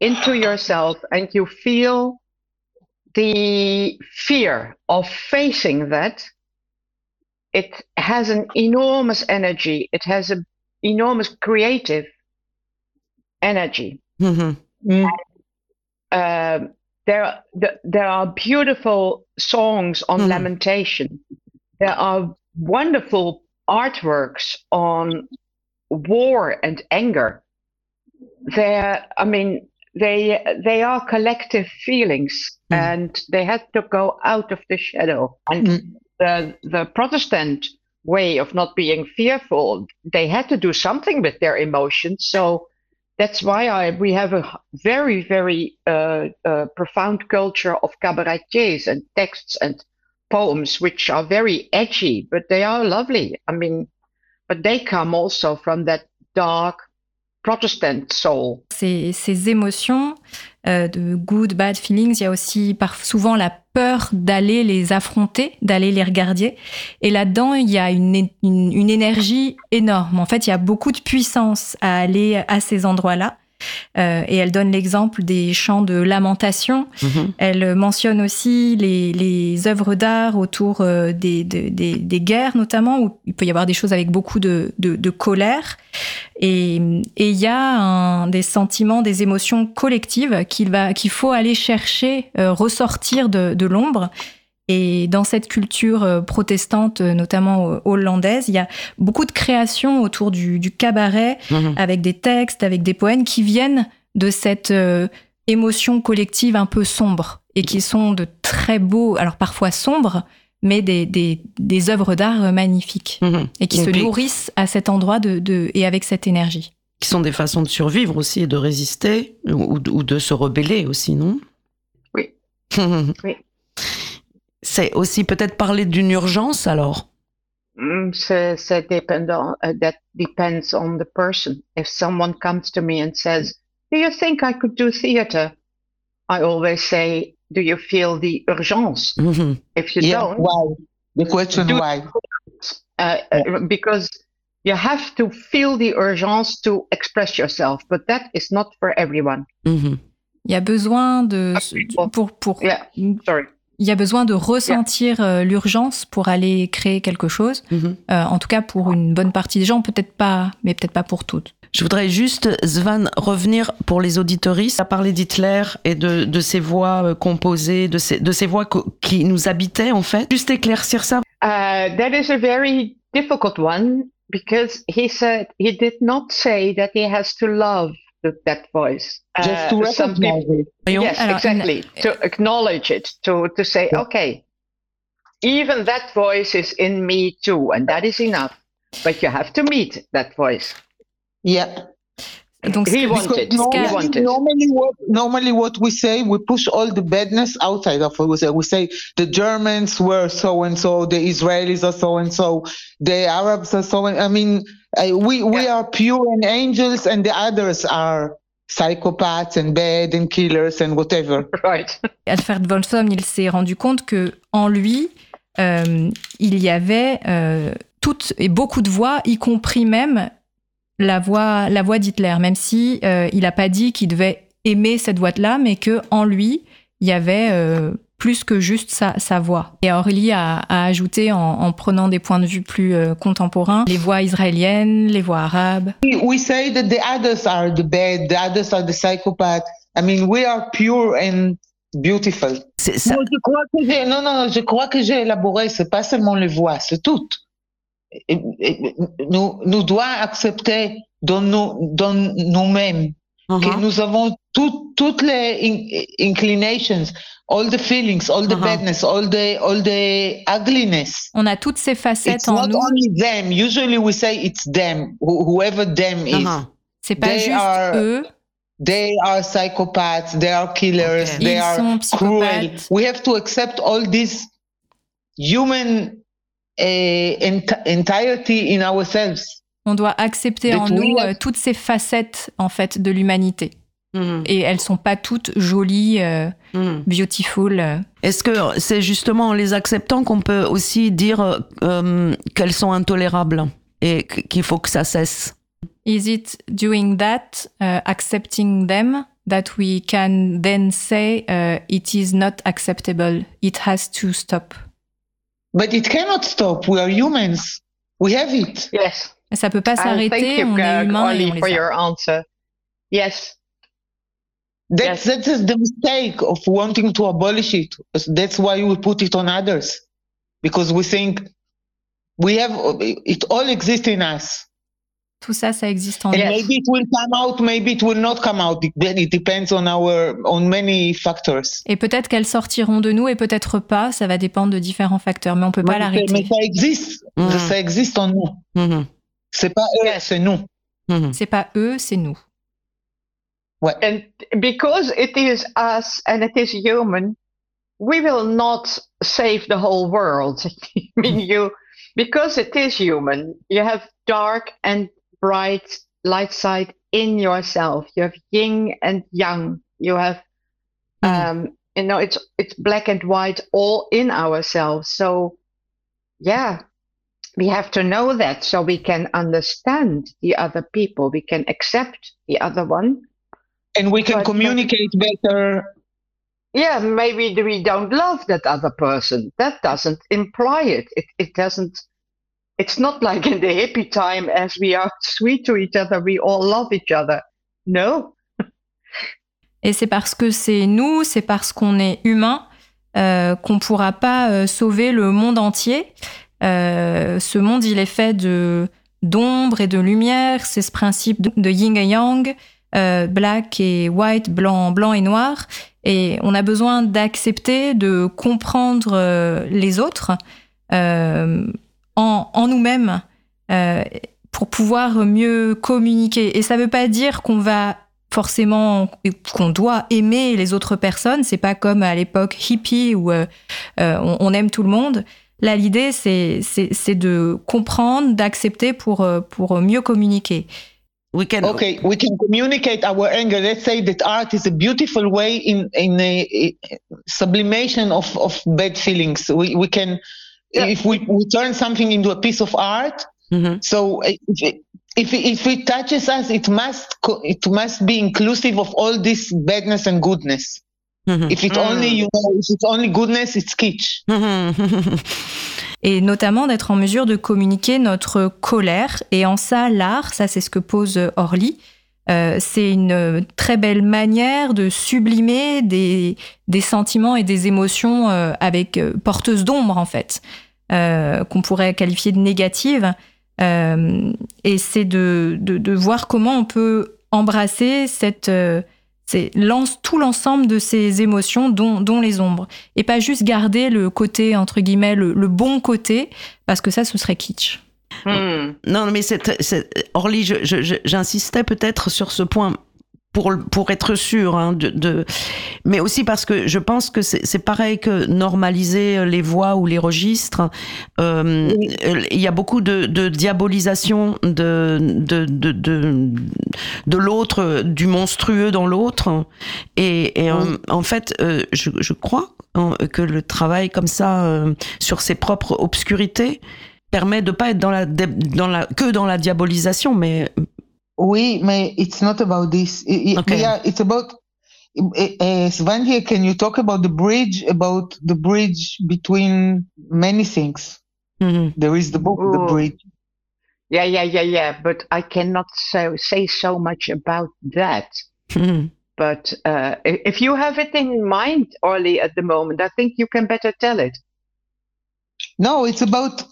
into yourself and you feel the fear of facing that, it has an enormous energy. It has an enormous creative energy. Mhm. Mm. um, there th- there are beautiful songs on Mhm. lamentation. There are wonderful artworks on war and anger. There, I mean, they they are collective feelings, Mhm. and they had to go out of the shadow. And Mm. The the Protestant way of not being fearful, they had to do something with their emotions. So that's why I, we have a very, very uh, uh, profound culture of cabaretiers and texts and poems, which are very edgy, but they are lovely. I mean, but they come also from that dark Protestant soul. Ces, ces émotions euh, de good, bad feelings, il y a aussi par, souvent la peur d'aller les affronter, d'aller les regarder. Et là-dedans, il y a une, une, une énergie énorme. En fait, il y a beaucoup de puissance à aller à ces endroits-là. Euh, et elle donne l'exemple des chants de lamentation. Mhm. Elle mentionne aussi les, les œuvres d'art autour euh, des, de- des, des guerres, notamment, où il peut y avoir des choses avec beaucoup de, de, de colère. Et il y a un, des sentiments, des émotions collectives qu'il faut aller chercher, euh, ressortir de, de l'ombre. Et dans cette culture euh, protestante, euh, notamment euh, hollandaise, il y a beaucoup de créations autour du, du cabaret, Mhm. avec des textes, avec des poèmes qui viennent de cette euh, émotion collective un peu sombre et qui sont de très beaux, alors parfois sombres, mais des, des, des œuvres d'art magnifiques Mhm. et qui Et se puis- nourrissent à cet endroit de, de, et avec cette énergie. Qui sont des façons de survivre aussi et de résister ou, ou de se rebeller aussi, non? Oui. Oui. C'est aussi peut-être parler d'une urgence alors? Mm, so, so dependent, uh, that depends on the person. If someone comes to me and says, "Do you think I could do theater?" I always say, "Do you feel the urgence?" Mhm. If you Yeah, don't, why? The question Do- why? uh, uh, because you have to feel the urgence to express yourself, but that is not for everyone. Mhm. Il y a besoin de bon. pour pour Yeah, sorry. Il y a besoin de ressentir euh, l'urgence pour aller créer quelque chose. Mhm. Euh, en tout cas pour une bonne partie des gens, peut-être pas, mais peut-être pas pour toutes. Je voudrais juste, Svan, revenir pour les auditoristes, à parler d'Hitler et de, de ses voix euh, composées, de ces voix co- qui nous habitaient en fait. Juste éclaircir ça. Uh, that is a very difficult one because he said he did not say that he has to love that voice. Just Uh, to some people- it. Yes, exactly. To acknowledge it, to, to say, Yeah. okay, even that voice is in me too, and that is enough. But you have to meet that voice. Yeah. Donc, He ce- wanted. Because He normally- wanted. Normally, what normally what we say, we push all the badness outside of us. We say, we say the Germans were so and so, the Israelis are so and so, the Arabs are so. And, I mean, uh, we we Yeah. are pure and angels, and the others are psychopaths and bad and killers and whatever. Right. Alfred Wolfson, il s'est rendu compte que en lui, euh, il y avait euh, toutes et beaucoup de voix, y compris même la voix, la voix d'Hitler, même si euh, il n'a pas dit qu'il devait aimer cette voix-là, mais que en lui, il y avait euh, plus que juste sa, sa voix. Et Orly a, a ajouté, en, en prenant des points de vue plus euh, contemporains, les voix israéliennes, les voix arabes. We, say that the others are the bad, the others are the psychopaths. I mean, we are pure and beautiful. Ça. Moi, je crois que j'ai, non, non, je crois que j'ai élaboré, c'est pas seulement les voix, c'est tout. Et- et- Nous, nous doit accepter dans nous, dans nous-mêmes que Uh-huh. nous avons tout- toutes les in- inclinations, all the feelings, all the Uh-huh. badness, all the, all the ugliness. On a toutes ces facettes It's en not nous. only them. Usually we say it's them, who- whoever them is. Uh-huh. C'est pas They juste are- eux. They are psychopaths, they are killers, Okay. they Ils are cruel. We have to accept all this human uh, ent- entirety in ourselves. On doit accepter en nous euh, toutes ces facettes en fait de l'humanité. Mhm. Et elles sont pas toutes jolies, euh, Mhm. beautiful. euh. Est-ce que c'est justement en les acceptant qu'on peut aussi dire euh, qu'elles sont intolérables et qu- qu'il faut que ça cesse? Is it doing that, uh, accepting them, that we can then say uh, it is not acceptable, it has to stop But it cannot stop. We are humans. We have it. Yes. Ça peut pas s'arrêter, on est humain et on for les a. your answer. Yes. That's, Yes. that is the mistake of wanting to abolish it. That's why we put it on others. Because we think we have, it all exists in us. Tout ça, ça existe en And nous. Yes. maybe it will come out, maybe it will not come out. It, depends on our, on many factors. Et peut-être qu'elles sortiront de nous et peut-être pas, ça va dépendre de différents facteurs, mais on peut pas Mais, mais l'arrêter. ça existe. Mhm. Ça existe en nous. Mhm. C'est pas eux, Yes. c'est nous. Mhm. C'est pas eux, c'est nous. And because it is us and it is human, we will not save the whole world. I mean, you, because it is human, you have dark and bright light side in yourself. You have yin and yang. You have, um, you know, it's, it's black and white all in ourselves. So yeah, we have to know that so we can understand the other people. We can accept the other one. And we can But- but- communicate better. yeah, maybe we don't love that other person. That doesn't imply it. It it doesn't. It's not like in the hippie time, as we are sweet to each other, we all love each other. No. Et c'est parce que c'est nous, c'est parce qu'on est humain, euh, qu'on pourra pas euh, sauver le monde entier. Euh, ce monde, il est fait de d'ombre et de lumière. C'est ce principe de, yin et yang, euh, black et white, blanc, blanc et noir. Et on a besoin d'accepter, de comprendre euh, les autres en, en nous-mêmes pour pouvoir mieux communiquer. Et ça veut pas dire qu'on va forcément qu'on doit aimer les autres personnes. C'est pas comme à l'époque hippie où on aime tout le monde. Là, l'idée, c'est c'est- c'est de comprendre, d'accepter pour, euh, pour mieux communiquer. We can. Okay, we can communicate our anger. Let's say that art is a beautiful way in in a, a sublimation of of bad feelings. We we can, Yeah. if we, we turn something into a piece of art. Mhm. So uh, if it, if it, if it touches us, it must co- it must be inclusive of all this badness and goodness. Mhm. If it only you know, if it's only goodness, it's kitsch. Mhm. Et notamment d'être en mesure de communiquer notre colère. Et en ça, l'art, ça c'est ce que pose Orly, euh, c'est une très belle manière de sublimer des, des sentiments et des émotions euh, avec euh, porteuses d'ombre en fait, qu'on pourrait qualifier de négatives. Et c'est de, de, de voir comment on peut embrasser cette, c'est l'ens- tout l'ensemble de ces émotions, dont, dont les ombres. Et pas juste garder le côté, entre guillemets, le, le bon côté, parce que ça, ce serait kitsch. Hmm. Non, mais c'est, c'est- Orly, je- je- je- j'insistais peut-être sur ce point pour, pour être sûr, hein, de, de- mais aussi parce que je pense que c'est, pareil que normaliser les voix ou les registres. euh, Il y a beaucoup de, de diabolisation de, de, de, de, de l'autre, du monstrueux dans l'autre. Et, et en- Oui. en, fait, euh, je, je crois hein, que le travail comme ça euh, sur ses propres obscurités permet de pas être dans la, dé- dans la que dans la diabolisation, mais Oui, may it's not about this. I- I- Okay. Yeah, it's about. Uh, Svanji, can you talk about the bridge? About the bridge between many things. Mhm. There is the book, The Bridge. Yeah, yeah, yeah, yeah. But I cannot so, say so much about that. Mhm. But uh, if you have it in mind, Orly, at the moment, I think you can better tell it. No, it's about.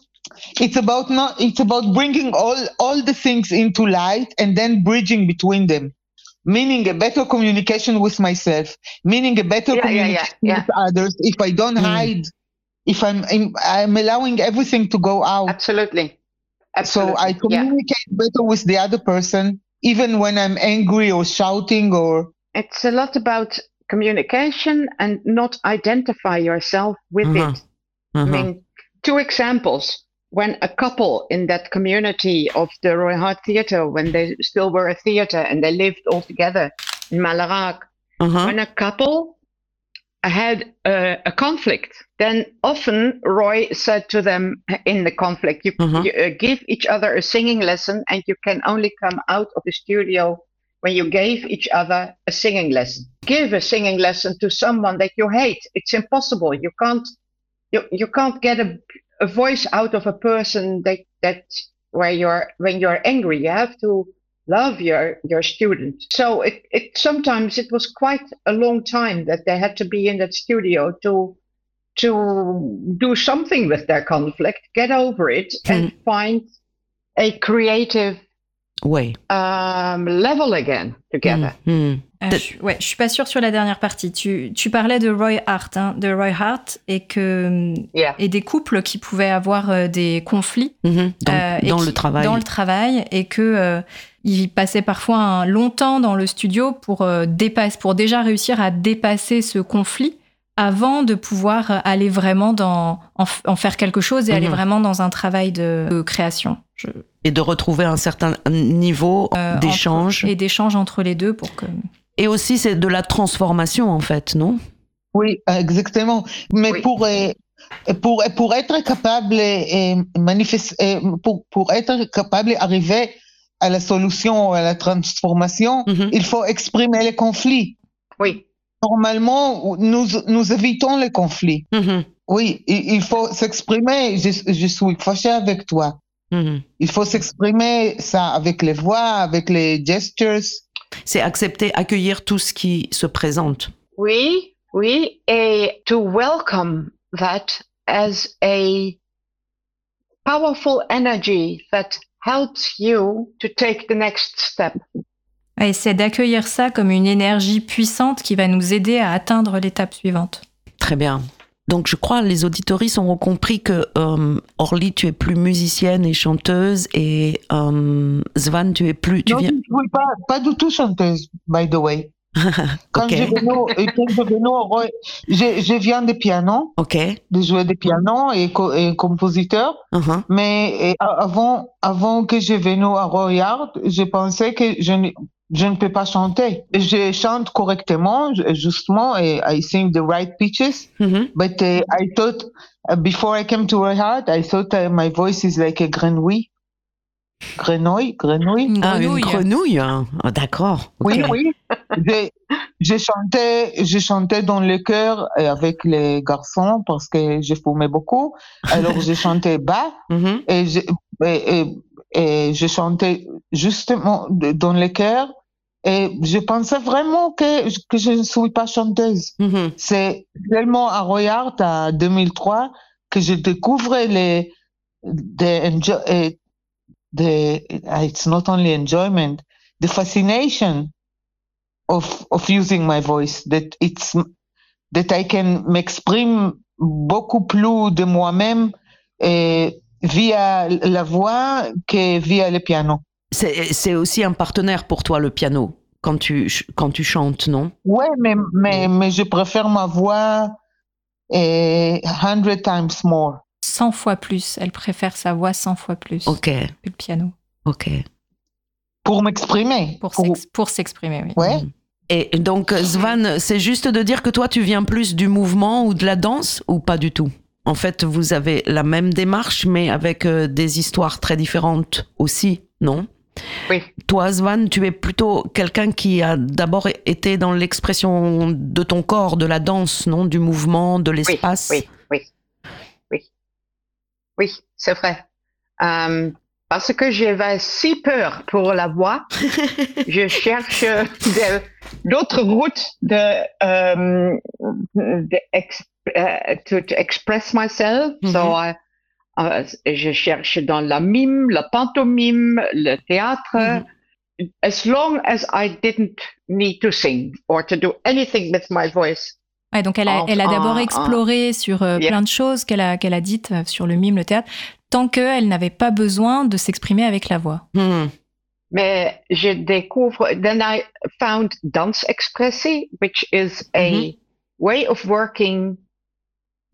It's about not. It's about bringing all all the things into light and then bridging between them, meaning a better communication with myself, meaning a better Yeah, yeah, yeah, communication yeah. with others. If I don't Mm. hide, if I'm I'm, I'm allowing everything to go out. Absolutely. absolutely. So Absolutely. I yeah. communicate better with the other person, even when I'm angry or shouting or It's a lot about communication and not identify yourself with Mhm. it. I mean, two examples. When a couple in that community of the Roy Hart Theatre, when they still were a theatre and they lived all together in Malarac, Mhm. when a couple had uh, a conflict, then often Roy said to them in the conflict, you, Mhm. you uh, give each other a singing lesson and you can only come out of the studio when you gave each other a singing lesson. Give a singing lesson to someone that you hate. It's impossible. You can't you, you can't get a, a voice out of a person that that where you're when you're angry. You have to love your your student. So it, it sometimes it was quite a long time that they had to be in that studio to to do something with their conflict, get over it, and find a creative way um, level again together. Mhm. Euh, je, ouais, je suis pas sûre sur la dernière partie. Tu, tu parlais de Roy Hart, hein, de Roy Hart et que Yeah. et des couples qui pouvaient avoir euh, des conflits Mhm. Dans, euh, et dans qui- le travail. dans le travail et que euh, il passait parfois un long temps dans le studio pour euh, dépasser, pour déjà réussir à dépasser ce conflit avant de pouvoir euh, aller vraiment dans en, faire quelque chose et aller Mhm. vraiment dans un travail de, de création Je- Et de retrouver un certain niveau euh, d'échange. et d'échange entre les deux pour que Et aussi, c'est de la transformation, en fait, non? Oui, exactement. Mais Oui. pour euh, pour pour être capable manifester pour pour être capable d'arriver à la solution à la transformation, Mhm. il faut exprimer les conflits. Oui. Normalement, nous nous évitons les conflits. Mhm. Oui, il, il faut s'exprimer. Je, je suis fâché avec toi. Mhm. Il faut s'exprimer ça avec les voix, avec les gestures. C'est accepter, accueillir tout ce qui se présente. Oui, oui, et to welcome that as a powerful energy that helps you to take the next step. et c'est d'accueillir ça comme une énergie puissante qui va nous aider à atteindre l'étape suivante. Très bien. Donc, je crois les auditories auront compris que euh, Orly, tu es plus musicienne et chanteuse, et euh, Svan, tu es plus. Tu non, viens. je pas, pas du tout chanteuse, by the way. Quand Ok. je venais, quand je, venais au Roy- je, je viens de piano, Ok. de jouer de piano et, co- et compositeur, Mhm. mais avant, avant que je vienne à Royard, je pensais que je je ne peux pas chanter. Je chante correctement, justement, et I sing the right pitches. Mhm. But uh, I thought uh, before I came to Royard, I thought uh, my voice is like a grenouille. Grenouille, grenouille. Une Ah, une grenouille. grenouille. hein. Ah, D'accord. Ok. Oui, oui. je, je chantais, je chantais dans le chœur euh, avec les garçons parce que je fumais beaucoup. Alors je chantais bas Mhm. et je, et, et- et je chantais justement dans le chœur. Et je pensais vraiment que, que je ne suis pas chanteuse. Mhm. C'est seulement à Royard, en 2003, que je découvre les, the the, it's not only enjoyment, the fascination of, of using my voice, that it's, that I can m'exprime beaucoup plus de moi-même et via la voix que via le piano. C'est c'est aussi un partenaire pour toi, le piano, quand tu, quand tu chantes, non? Ouais, mais, mais, mais je préfère ma voix eh, 100 times more. 100 fois plus. Elle préfère sa voix 100 fois plus Ok, que le piano ok. Pour m'exprimer. pour Pour- s'ex- pour s'exprimer. Oui. Ouais. Et donc, Svan, c'est juste de dire que toi, tu viens plus du mouvement ou de la danse ou pas du tout? En fait, vous avez la même démarche, mais avec euh, des histoires très différentes aussi, non? Oui. Toi, Svan, tu es plutôt quelqu'un qui a d'abord été dans l'expression de ton corps, de la danse, non? Du mouvement, de l'espace? Oui, oui, oui. Oui, c'est vrai. Euh, parce que j'avais si peur pour la voix, je cherche d'autres routes de, euh, de ex, euh, to, to express myself. So, I- euh, je cherche dans la mime, la pantomime, le théâtre. Mhm. As long as I didn't need to sing or to do anything with my voice. Ouais, donc elle a, elle a d'abord exploré sur euh, Yeah. plein de choses qu'elle a, qu'elle a dites euh, sur le mime, le théâtre, tant qu'elle n'avait pas besoin de s'exprimer avec la voix. Hmm. Mais je découvre, then I found Dance Expressie, which is a Mhm. way of working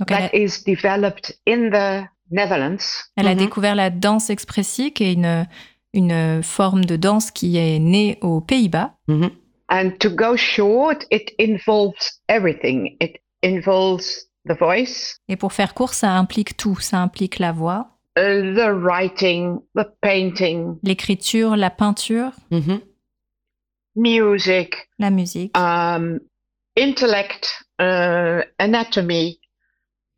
Donc elle a, that is developed in the Netherlands. elle a Mhm. découvert la danse expressive, qui est une, une forme de danse qui est née aux Pays-Bas. Mhm. And to go short, it involves everything. It involves the voice, Et pour faire court, ça implique tout. Ça implique la voix, uh, the writing, the painting, l'écriture, la peinture, Mhm. music, la musique. um, intellect, uh, anatomy.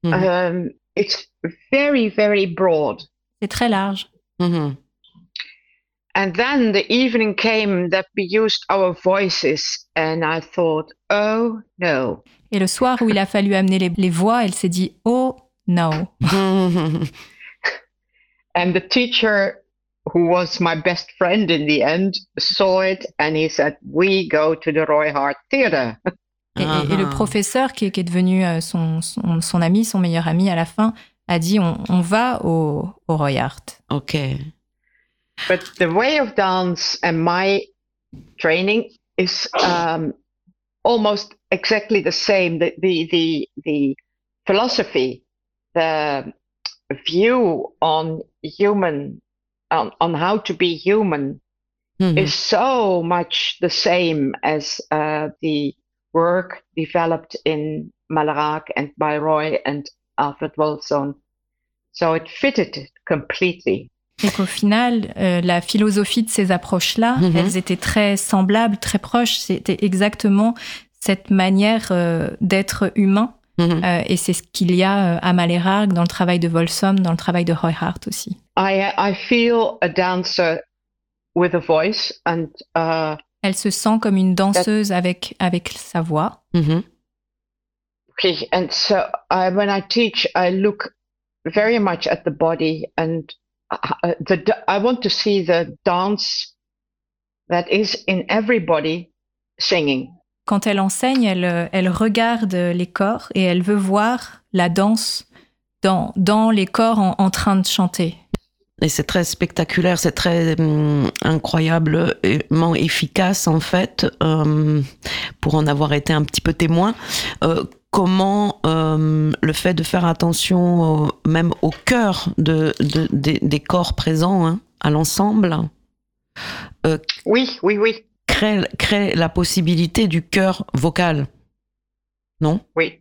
Mhm. Um, it's very, very broad. C'est très large. Mhm. And then the evening came that we used our voices, and I thought, oh no. Et le soir où il a fallu amener les, les voix, elle s'est dit Oh no. And the teacher, who was my best friend in the end, saw it and he said, we go to the Roy Hart Theatre. Et, et- et le Ah. professeur, qui, qui est devenu euh, son, son, son ami, son meilleur ami à la fin, a dit On, on va au, au Roy. Ok. But the way of dance and my training is um, almost exactly the same. The, the, the, the philosophy, the view on human, on, on how to be human Mhm. is so much the same as uh, the work developed in Malarak and by Roy and Alfred Wolfson. So it fitted completely. Et qu'au final, euh, la philosophie de ces approches-là, Mhm. elles étaient très semblables, très proches. C'était exactement cette manière euh, d'être humain. Mhm. Euh, et c'est ce qu'il y a euh, à Malherargue dans le travail de Volsom, dans le travail de Roy Hart aussi. I I feel a dancer with a voice, and uh, Elle se sent comme une danseuse avec, avec sa voix. Mhm. okay, and so I, when I teach, I look very much at the body, and uh, the d- I want to see the dance that is in everybody singing. Quand elle enseigne, elle, euh, elle regarde les corps et elle veut voir la danse dans, dans les corps en, en train de chanter. Et c'est très spectaculaire, c'est très hum, incroyablement efficace en fait, euh, pour en avoir été un petit peu témoin. Euh, comment euh, le fait de faire attention au- même au cœur de, de- des- des corps présents, hein, à l'ensemble, Oui, oui, oui, crée, crée la possibilité du cœur vocal. Non? Oui.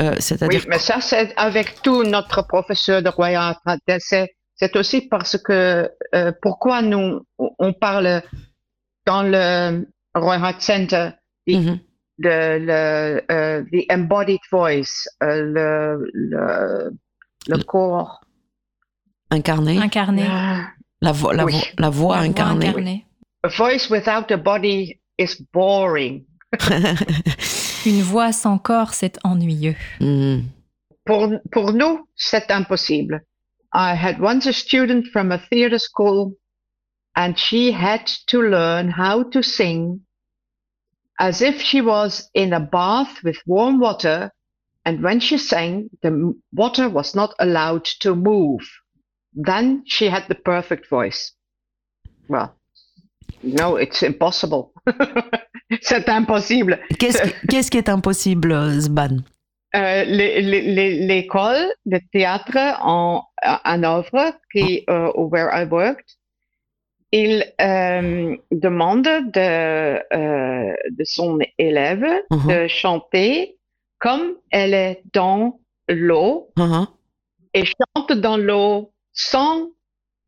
Euh, Oui, C'est-à-dire mais ça, c'est avec tout notre professeur de Royal C'est, c'est aussi parce que euh, pourquoi nous, on parle dans le Royal Center Mhm. de le, euh, the embodied voice, euh, le, le, le corps. incarné, Incarnée. Ah, la, vo- la, Oui. vo- la voix La voix incarnée. a voice without a body is boring. Une voix sans corps, c'est ennuyeux. Mhm. Pour, pour nous, c'est impossible. I had once a student from a theater school and she had to learn how to sing as if she was in a bath with warm water. And when she sang, the water was not allowed to move. then she had the perfect voice. Well, no, it's impossible. C'est impossible. Qu'est-ce qui- est impossible, Zban Euh, L'école de théâtre en Hanovre, qui, euh, where I worked, il euh, demande de, euh, de son élève Mhm. de chanter comme elle est dans l'eau Mhm, et chante dans l'eau sans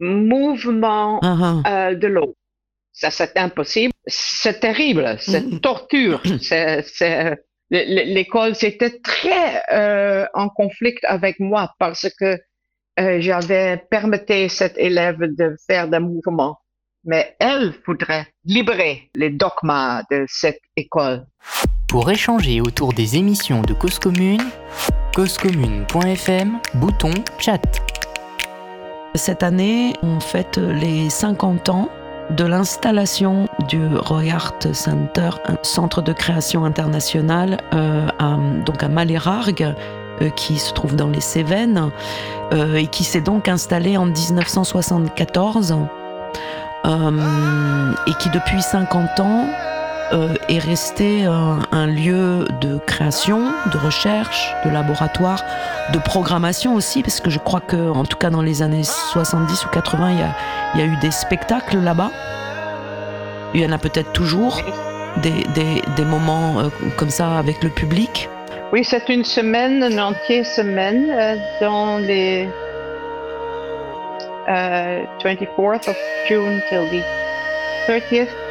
mouvement mhm. euh, de l'eau. Ça, c'est impossible. C'est terrible. C'est Mhm. torture. C'est, l'école, c'était très euh, en conflit avec moi parce que euh, j'avais permis cet élève de faire des mouvements. Mais elle voudrait libérer les dogmas de cette école. Pour échanger autour des émissions de Cause Commune, causecommune.fm, bouton chat. Cette année, on fête les 50 ans de l'installation du Roy Art Center, un centre de création international euh, à, donc à Malérargues, euh, qui se trouve dans les Cévennes, euh, et qui s'est donc installé en 1974, euh, et qui depuis 50 ans euh, est resté un, un lieu de création, de recherche, de laboratoire, de programmation aussi, parce que je crois que, en tout cas dans les années 70 ou 80, il y a, il y a eu des spectacles là-bas. Il y en a peut-être toujours, des, des, moments euh, comme ça avec le public. Oui, c'est une semaine, une entière semaine euh, dans les euh, 24th of June till the 30th.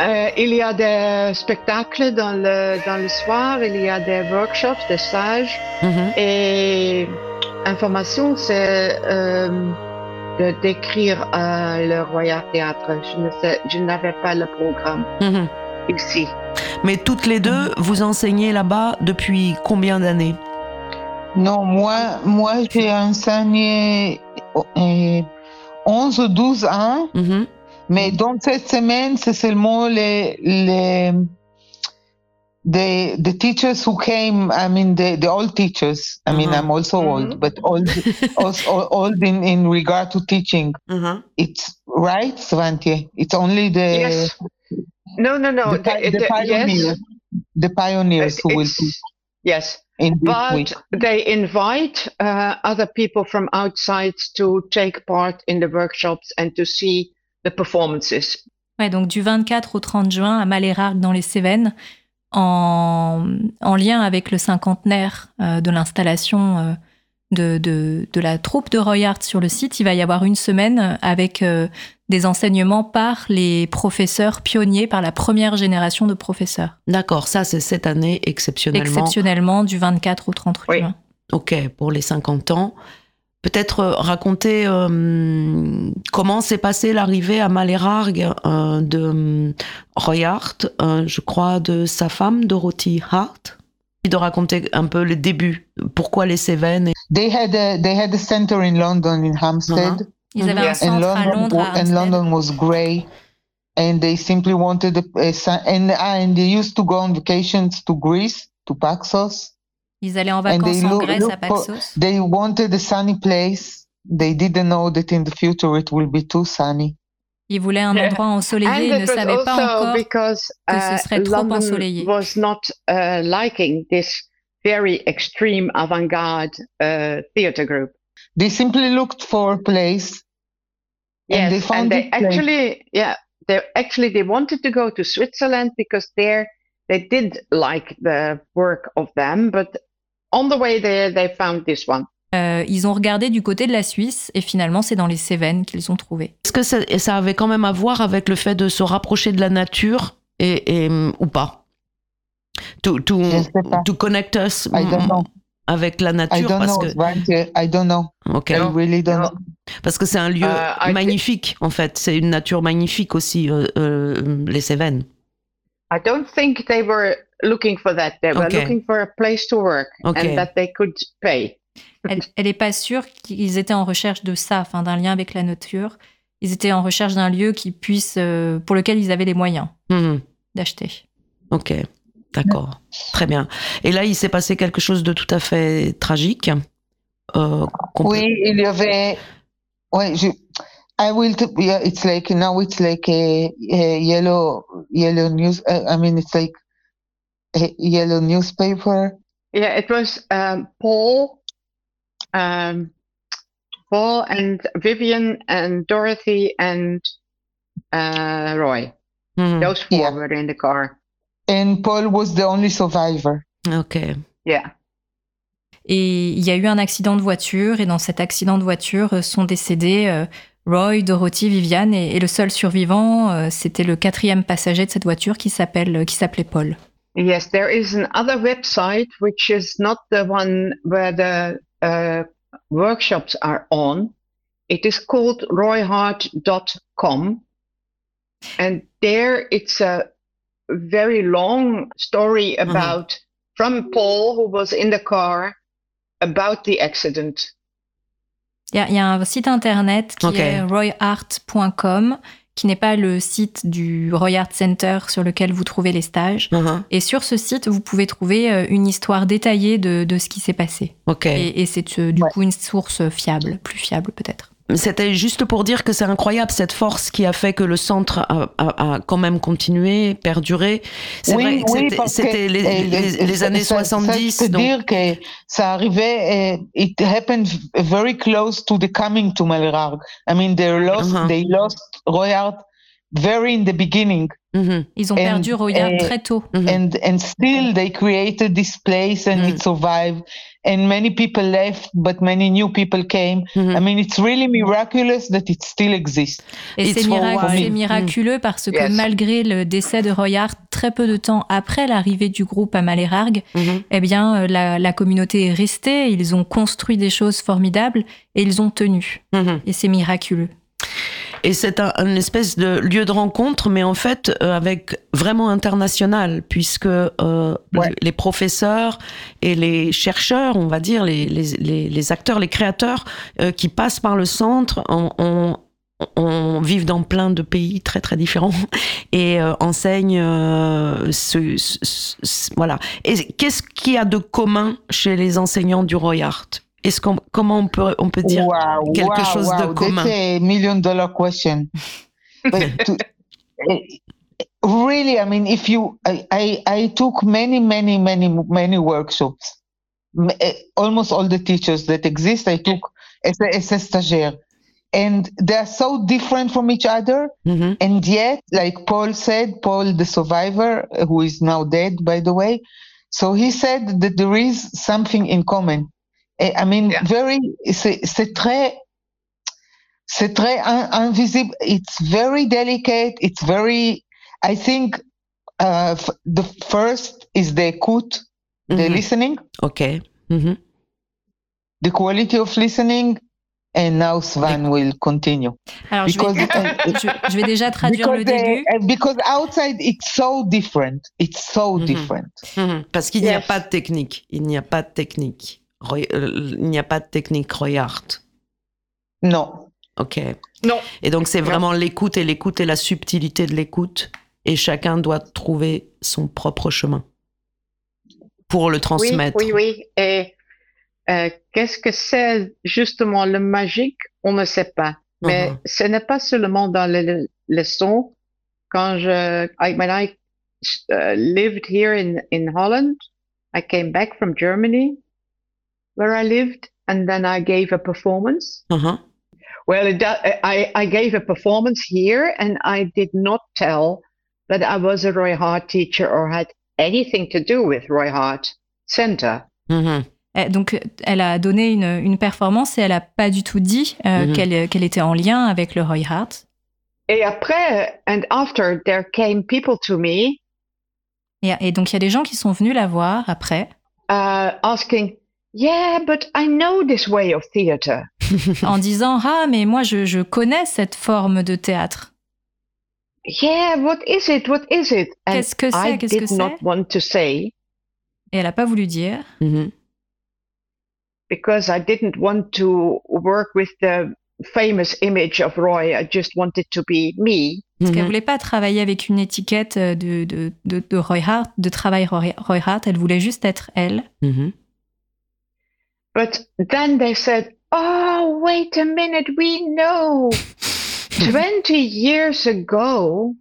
Euh, il y a des spectacles dans le, dans le soir, il y a des workshops, des stages Mhm. et information, c'est euh, de décrire euh, le Royal Théâtre. Je ne sais, je n'avais pas le programme Mhm. ici. Mais toutes les deux, vous enseignez là-bas depuis combien d'années? Non, moi, moi j'ai enseigné euh, 11 ou 12 ans, Mhm. Mais dans cette semaine, c'est seulement les, les the, the teachers who came, I mean, the, the old teachers. I mean, Mhm. I'm also Mhm. old, but old, also old in, in regard to teaching. Mhm. It's right, Svante. It's only the, Yes. No, no, no. the, the- the the- pioneers, yes. the pioneers who will teach Yes, in but week. they invite uh, other people from outside to take part in the workshops and to see the performances. Ouais, donc du 24 au 30 juin à Malérargues dans les Cévennes, en, en lien avec le cinquantenaire euh, de l'installation euh, de, de, de la troupe de Roy Hart sur le site, il va y avoir une semaine avec euh, des enseignements par les professeurs pionniers, par la première génération de professeurs. D'accord, ça c'est cette année exceptionnellement. Exceptionnellement du 24 au 30 Oui. juin. Ok, pour les 50 ans. Peut-être euh, raconter euh, comment s'est passée l'arrivée à Malérargues euh, de euh, Roy Hart, euh, je crois, de sa femme Dorothy Hart. Et de raconter un peu le début, pourquoi les Cévennes. They had a, they had a center in London, in Hampstead. Ils avaient un and centre à London, Londres, à and Hampstead. London was grey, and they simply wanted a, a and and they used to go on vacations to Greece to Paxos. Ils allaient en And vacances they en look- Grèce look à for- They wanted a sunny place. They didn't know that in the future it will be too sunny. Ils voulaient un endroit ensoleillé, ils ne was savaient pas also encore because que ce uh, serait trop London ensoleillé. was not uh, liking this very extreme avant-garde uh, theater group. They simply looked for a place. And they found and they this place. actually, yeah, they actually they wanted to go to Switzerland because there they did like the work of them, but on the way there they found this one. Euh, ils ont regardé du côté de la Suisse et finalement c'est dans les Cévennes qu'ils ont trouvé. Est-ce que ça, ça avait quand même à voir avec le fait de se rapprocher de la nature et, et, ou pas? To, to, pas. to connect us I don't know. avec la I nature don't parce know. que. I don't know. ok I really don't No. know. parce que c'est un lieu Euh, magnifique en fait c'est une nature magnifique aussi euh, euh, les Cévennes I don't think they were looking for that. They were Okay. looking for a place to work Okay. and that they could pay. Elle, elle est pas sûre qu'ils étaient en recherche de ça, enfin d'un lien avec la nature. Ils étaient en recherche d'un lieu qui puisse, euh, pour lequel ils avaient les moyens Mhm. d'acheter. ok d'accord très bien et là il s'est passé quelque chose de tout à fait tragique euh, Oui, il y avait Wait, je, I will. T- yeah, it's like now it's like a, a yellow yellow news. Uh, I mean, it's like yellow newspaper? Yeah, it was um, Paul, um, Paul and Vivian and Dorothy and uh, Roy. Mhm. Those four Yeah. were in the car. And Paul was the only survivor. Ok. Yeah. Et il y a eu un accident de voiture, et dans cet accident de voiture euh, sont décédés euh, Roy, Dorothy, Viviane, et, et le seul survivant, euh, c'était le quatrième passager de cette voiture qui s'appelle, qui s'appelait Paul. Yes, there is another website which is not the one where the uh, workshops are on. It is called royhart.com. And there it's a very long story about from Paul, who was in the car, about the accident. Il y, y a un site internet qui Ok. est royart.com, qui n'est pas le site du Roy Art Center sur lequel vous trouvez les stages. Mhm. Et sur ce site, vous pouvez trouver euh, une histoire détaillée de, de ce qui s'est passé. Ok. Et, et c'est euh, du Ouais. coup une source fiable, plus fiable peut-être. C'était juste pour dire que c'est incroyable cette force qui a fait que le centre a, a- a quand même continué, perduré. C'est Oui, vrai, que oui, c'était- les, les- les ça- années ça- 70. Ça, donc- dire que ça arrivait, it happened very close to the coming to Malrard. I mean, they lost, Uh-huh. they lost Royard very in the beginning. Mhm, Ils ont And- perdu Royard et- très tôt. mhm. and and still they created this place and Mm. it survived and many people left but many new people came Mhm. i mean it's really miraculous that it still exists Et It's c'est for mirac- Mm. miraculeux parce que Yes. malgré le décès de Royard, très peu de temps après l'arrivée du groupe à Malérargues, Mhm. eh bien, euh, la, la communauté est restée, ils ont construit des choses formidables et ils ont tenu. Mhm. Et c'est miraculeux. Et c'est un, une espèce de lieu de rencontre, mais en fait euh, avec vraiment international, puisque euh, Ouais. les, professeurs et les chercheurs, on va dire, les, les, les, les acteurs, les créateurs euh, qui passent par le centre, on, on, on vivent dans plein de pays très très différents et euh, enseignent euh, ce, ce- ce- voilà. Et qu'est-ce qu'il y a de commun chez les enseignants du Roy Art Est-ce qu'on comment on peut on peut dire wow quelque wow, chose de commun. that's a million dollar question to, eh, really i mean if you I, I i took many many many many workshops eh, almost all the teachers that exist i took as a, as a stagiaire and they're so different from each other Mhm. And yet, like Paul said, Paul, the survivor, who is now dead, by the way, so he said that there is something in common. I mean, Yeah. very, c'est c'est très, c'est très in- invisible. It's very delicate. It's very, I think, uh, f- the first is the écoute, the Mhm. listening, Ok. Mhm. the quality of listening. And now Svan will continue. Alors, je vais, Because, uh, je, je vais déjà traduire le début. uh, because outside it's so different. It's so Mhm. different. Mhm. Parce qu'il n'y a Yes. pas de technique. Il n'y a pas de technique. Roy- euh, il n'y a pas de technique Roy Art. No. Ok. Non. Et donc c'est Non. vraiment l'écoute et l'écoute et la subtilité de l'écoute. Et chacun doit trouver son propre chemin pour le Oui, transmettre. oui, oui. Et euh, qu'est-ce que c'est justement le magique? On ne sait pas. Mais Mhm. ce n'est pas seulement dans les le- leçons. Quand je, I, when I uh, lived here in, in Holland, I came back from Germany, where I lived, and then I gave a performance. Mhm. Well, it, do- I, I gave a performance here, and I did not tell that I was a Roy Hart teacher or had anything to do with Roy Hart Center. Mhm. Eh, Donc, elle a donné une, une performance et elle a pas du tout dit euh, Mhm. qu'elle qu'elle était en lien avec le Roy Hart. Et après, and after, there came people to me Et, et donc, il y a des gens qui sont venus la voir après uh, asking, "Yeah, but I know this way of theater. en disant Ah, mais moi, je, je connais cette forme de théâtre. Yeah, what is it? What is it?" Qu'est-ce que c'est? Qu'est-ce que c'est? want to say Et elle a pas voulu dire. Mhm. because I didn't want to work with the famous image of Roy. I just wanted to be me. Parce qu'elle Mhm. voulait pas travailler avec une étiquette euh, de, de, de, de Roy Hart, de travail Roy, Roy Hart. Elle voulait juste être elle. Mhm. But then they said, Oh, wait a minute, we know. 20 years ago,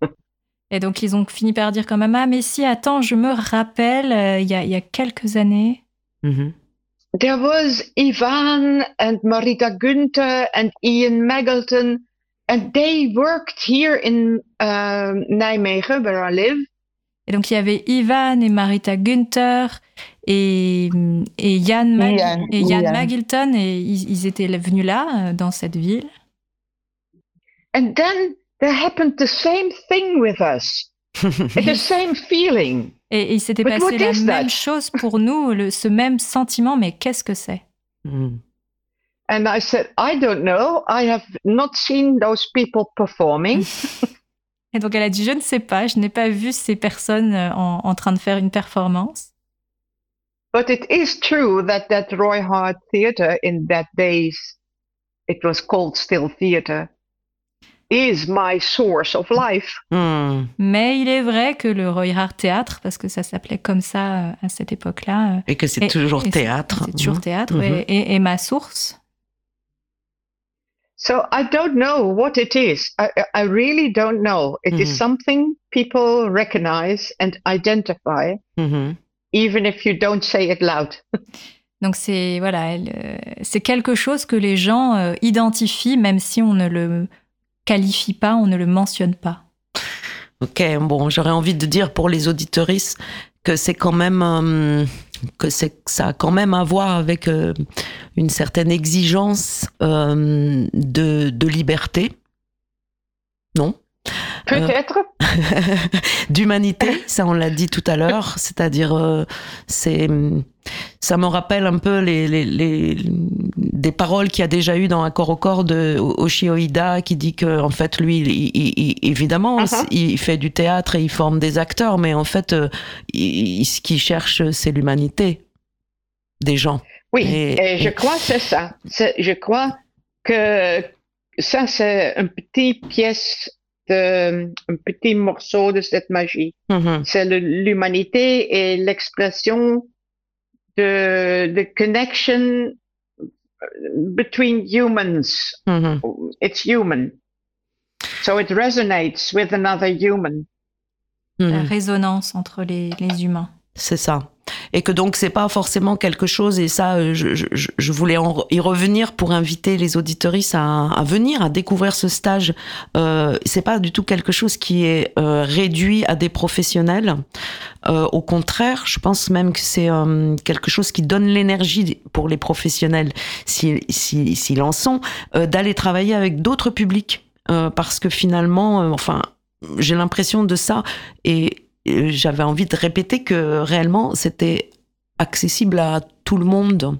Et donc, ils ont fini par dire quand même Ah, mais si, attends, je me rappelle, euh, il y, a, il y a quelques années. Mhm. there was Ivan and Marita Günther and Ian Maggleton, and they worked here in um, Nijmegen, where I live. Et donc, il y avait Ivan et Marita Günther et, et Yann, Mag- Ian, et Yann Ian. Magilton, et ils, ils étaient venus là, euh, dans cette ville. And then there happened the same thing with us, the same feeling. Et, et il s'était passé la même that? chose pour nous, le, ce même sentiment, mais qu'est-ce que c'est? Mhm. And I said, I don't know. I have not seen those people performing. Et donc, elle a dit Je ne sais pas, je n'ai pas vu ces personnes euh, en, en train de faire une performance. But it is true that that Roy Hart Theatre in that days, it was called still theatre, is my source of life. Mhm. Mais il est vrai que le Roy Hart Théâtre, parce que ça s'appelait comme ça euh, à cette époque-là, euh, Et que c'est Et- toujours et théâtre. c'est toujours Mhm. théâtre, Mhm. et, et- et ma source. So I don't know what it is. I, I- I really don't know. It is Mhm. something people recognize and identify, Mhm. Even if you don't say it loud. Donc c'est voilà, euh, c'est quelque chose que les gens euh, identifient, même si on ne le qualifie pas, on ne le mentionne pas. Ok, bon, j'aurais envie de dire pour les auditoristes que c'est quand même euh, que c'est ça a quand même à voir avec euh, une certaine exigence euh, de, de liberté, non? Peut-être. D'humanité, ça on l'a dit tout à l'heure, c'est-à-dire euh, c'est ça me rappelle un peu les, les, les des paroles qu'il y a déjà eu dans Accord au corps de Oshio Ida qui dit que en fait lui il, il- il- évidemment Uh-huh. il fait du théâtre et il forme des acteurs mais en fait euh, ce qu'il cherche c'est l'humanité des gens. Oui, Et- et, je crois que c'est ça. Je crois que ça, c'est une petite pièce, de, un petit morceau de cette magie. Mhm. C'est l'humanité et l'expression de, de connection between humans. Mhm. It's human. So it resonates with another human. La Mhm. résonance entre les, les humains. C'est ça. Et que donc c'est pas forcément quelque chose, et ça, euh, je, voulais y revenir pour inviter les auditoristes à, venir, à découvrir ce stage. Euh, c'est pas du tout quelque chose qui est euh, réduit à des professionnels. Euh, au contraire, je pense même que c'est quelque chose qui donne l'énergie pour les professionnels, s'ils si, s'ils en sont, d'aller travailler avec d'autres publics. Parce que finalement, enfin, j'ai l'impression de ça, et j'avais envie de répéter que réellement c'était accessible à tout le monde,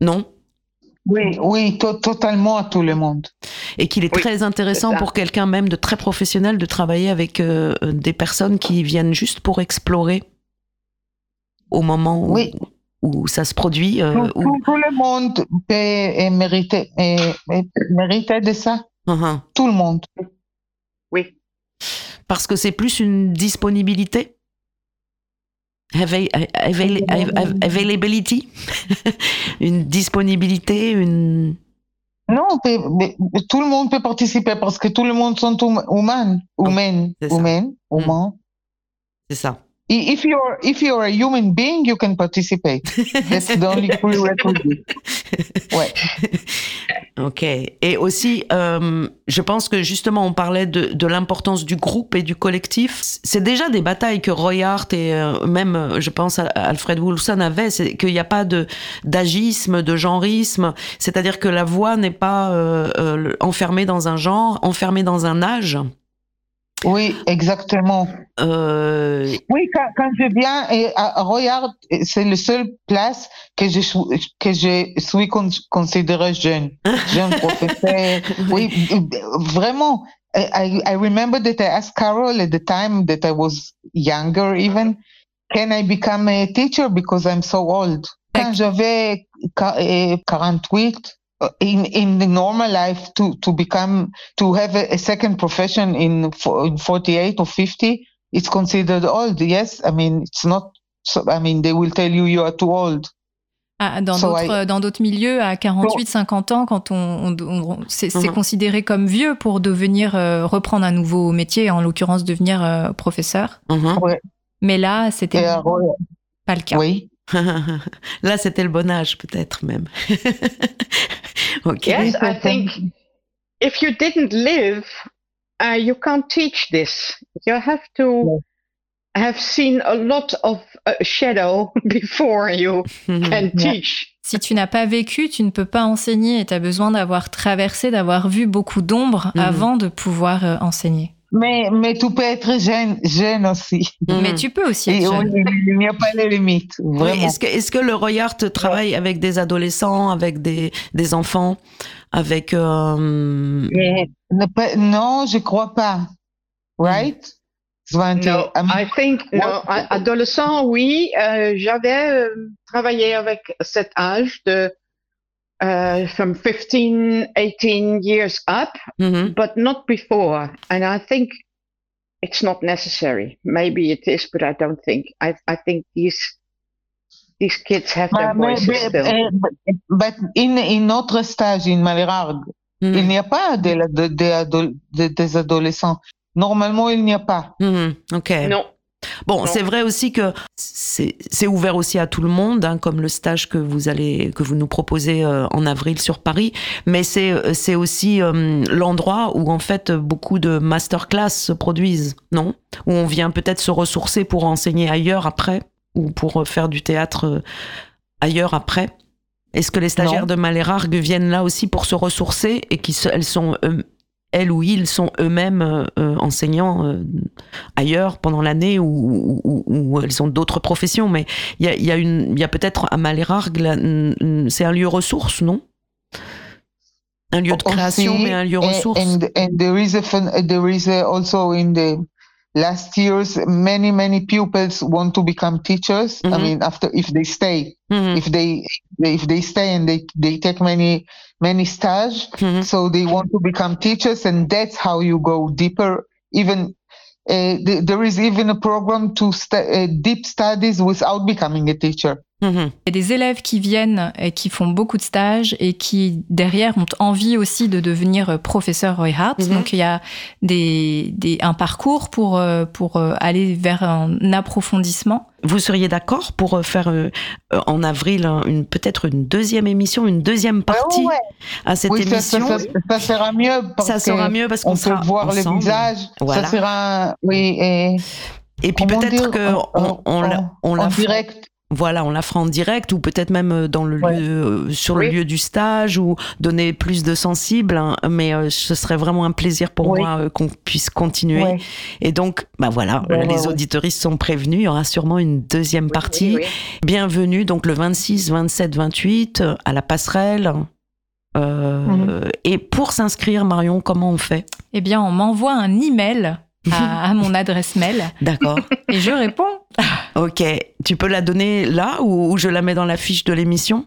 non? Oui, oui, to- totalement à tout le monde. Et qu'il est Oui, très intéressant pour quelqu'un même de très professionnel de travailler avec euh, des personnes qui viennent juste pour explorer au moment où, Oui. où ça se produit. euh, Tout, où- tout- tout le monde peut mériter, mériter de ça. Mhm. Tout le monde. Oui. Parce que c'est plus une disponibilité? Avail- avail- avail- Availability? Une disponibilité, une... Non, mais- tout le monde peut participer parce que tout le monde sont hum- humains, c'est ça. humains, humains. C'est ça. If you're if you're a human being, you can participate. That's the only prerequisite. Ouais. Ok. Et aussi, euh, je pense que justement, on parlait de, de l'importance du groupe et du collectif. C'est déjà des batailles que Roy Hart et euh, même, euh, je pense, à Alfred Woolson avaient, c'est qu'il n'y a pas de d'agisme, de genrisme. C'est-à-dire que la voix n'est pas euh, enfermée dans un genre, enfermée dans un âge. Oui, exactement. Euh, Oui, quand, quand je viens et à Royard, c'est la seule place que je suis, que je suis con- considérée jeune, jeune professeur. oui, vraiment. I, I remember that I asked Carol at the time that I was younger even, can I become a teacher because I'm so old? Quand j'avais qua- eh, 48, uh, in, in the normal life to, to become, to have a, a second profession in, in 48 or 50, it's considered old. Yes, I mean it's not. So, I mean they will tell you you are too old. Ah, dans So d'autres dans d'autres milieux, à 48, 50 ans, quand on, on- on- c'est c'est Mhm. considéré comme vieux pour devenir euh, reprendre un nouveau métier, en l'occurrence devenir euh, professeur. Mhm. Mais là, c'était euh, pas le cas. oui. Là, c'était le bon âge, peut-être même. Yes, I think if you didn't live, uh, you can't teach this. You have to have seen a lot of uh, shadow before you can teach. Si tu n'as pas vécu, tu ne peux pas enseigner et tu as besoin d'avoir traversé, d'avoir vu beaucoup d'ombres Mhm. avant de pouvoir euh, enseigner. Mais, mais tu peux être jeune, jeune aussi. Mhm. Mais tu peux aussi être jeune. il n'y a pas de limite, vraiment. Est-ce que, est-ce que le Royart travaille avec des adolescents, avec des, des enfants, avec... euh, ne non, je crois pas. Right? No, I mean, I think no. Adolescent, oui, euh, j'avais euh, travaillé avec cet âge de uh, from 15, 18 years up, mhm. but not before. And I think it's not necessary. Maybe it is, but I don't think. I I think these these kids have their but, voices but, still. eh, but- but in, in notre stage, in Malherbe, Mhm. il n'y a pas de, la- de- de de- des adolescents. Normalement, il n'y a pas. Mhm. Ok. non. Bon, c'est vrai aussi que c'est ouvert aussi à tout le monde, hein, comme le stage que vous allez que vous nous proposez euh, en avril sur Paris. Mais c'est euh, c'est aussi euh, l'endroit où en fait beaucoup de masterclass se produisent, non? Où on vient peut-être se ressourcer pour enseigner ailleurs après ou pour faire du théâtre ailleurs après. Est-ce que les stagiaires Non. de Malérargue viennent là aussi pour se ressourcer et qu'elles sont elles ou ils sont eux-mêmes euh, enseignants ailleurs pendant l'année ou, ou- ou- elles ont d'autres professions, mais il y a, y a, une- il y a peut-être à Malérargue, là, n- n- c'est un lieu ressource, non? Un lieu de création, Aussi, mais un lieu ressource. And, and there is a fun, there is a also in the last years, many, many pupils want to become teachers. I Mhm. mean, after, if they stay, Mhm, if they, if they stay and they, they take many, many stage, mhm. so they want to become teachers and that's how you go deeper even uh, th- there is even a program to stu- uh, deep studies without becoming a teacher Mhm. Il y a des élèves qui viennent et qui font beaucoup de stages et qui, derrière, ont envie aussi de devenir euh, professeur Roy Hart. Mhm. Donc, il y a des, des- un parcours pour, euh, pour euh, aller vers un approfondissement. Vous seriez d'accord pour faire euh, en avril une peut-être une deuxième émission, une deuxième partie ouais. à cette oui ça, ça, émission? ça, ça sera mieux parce Ça sera mieux parce on qu'on peut sera voir ensemble. les visages Voilà. ça sera oui et Et puis comment peut-être que en- on, on, la- on la en fera- direct Voilà, on la fera en direct ou peut-être même euh, dans le Ouais. lieu, euh, sur le lieu du stage ou donner plus de sensibles. hein, mais euh, ce serait vraiment un plaisir pour Oui. moi euh, qu'on puisse continuer. Ouais. Et donc, bah voilà, Ouais, les ouais, ouais. auditoristes sont prévenus. Il y aura sûrement une deuxième partie. Oui, oui. Bienvenue donc le 26, 27, 28 euh, à la passerelle. Euh, Mhm. Et pour s'inscrire, Marion, comment on fait? Eh bien, on m'envoie un email à, à mon adresse mail D'accord. et je réponds. ok. Tu peux la donner là ou, ou je la mets dans la fiche de l'émission?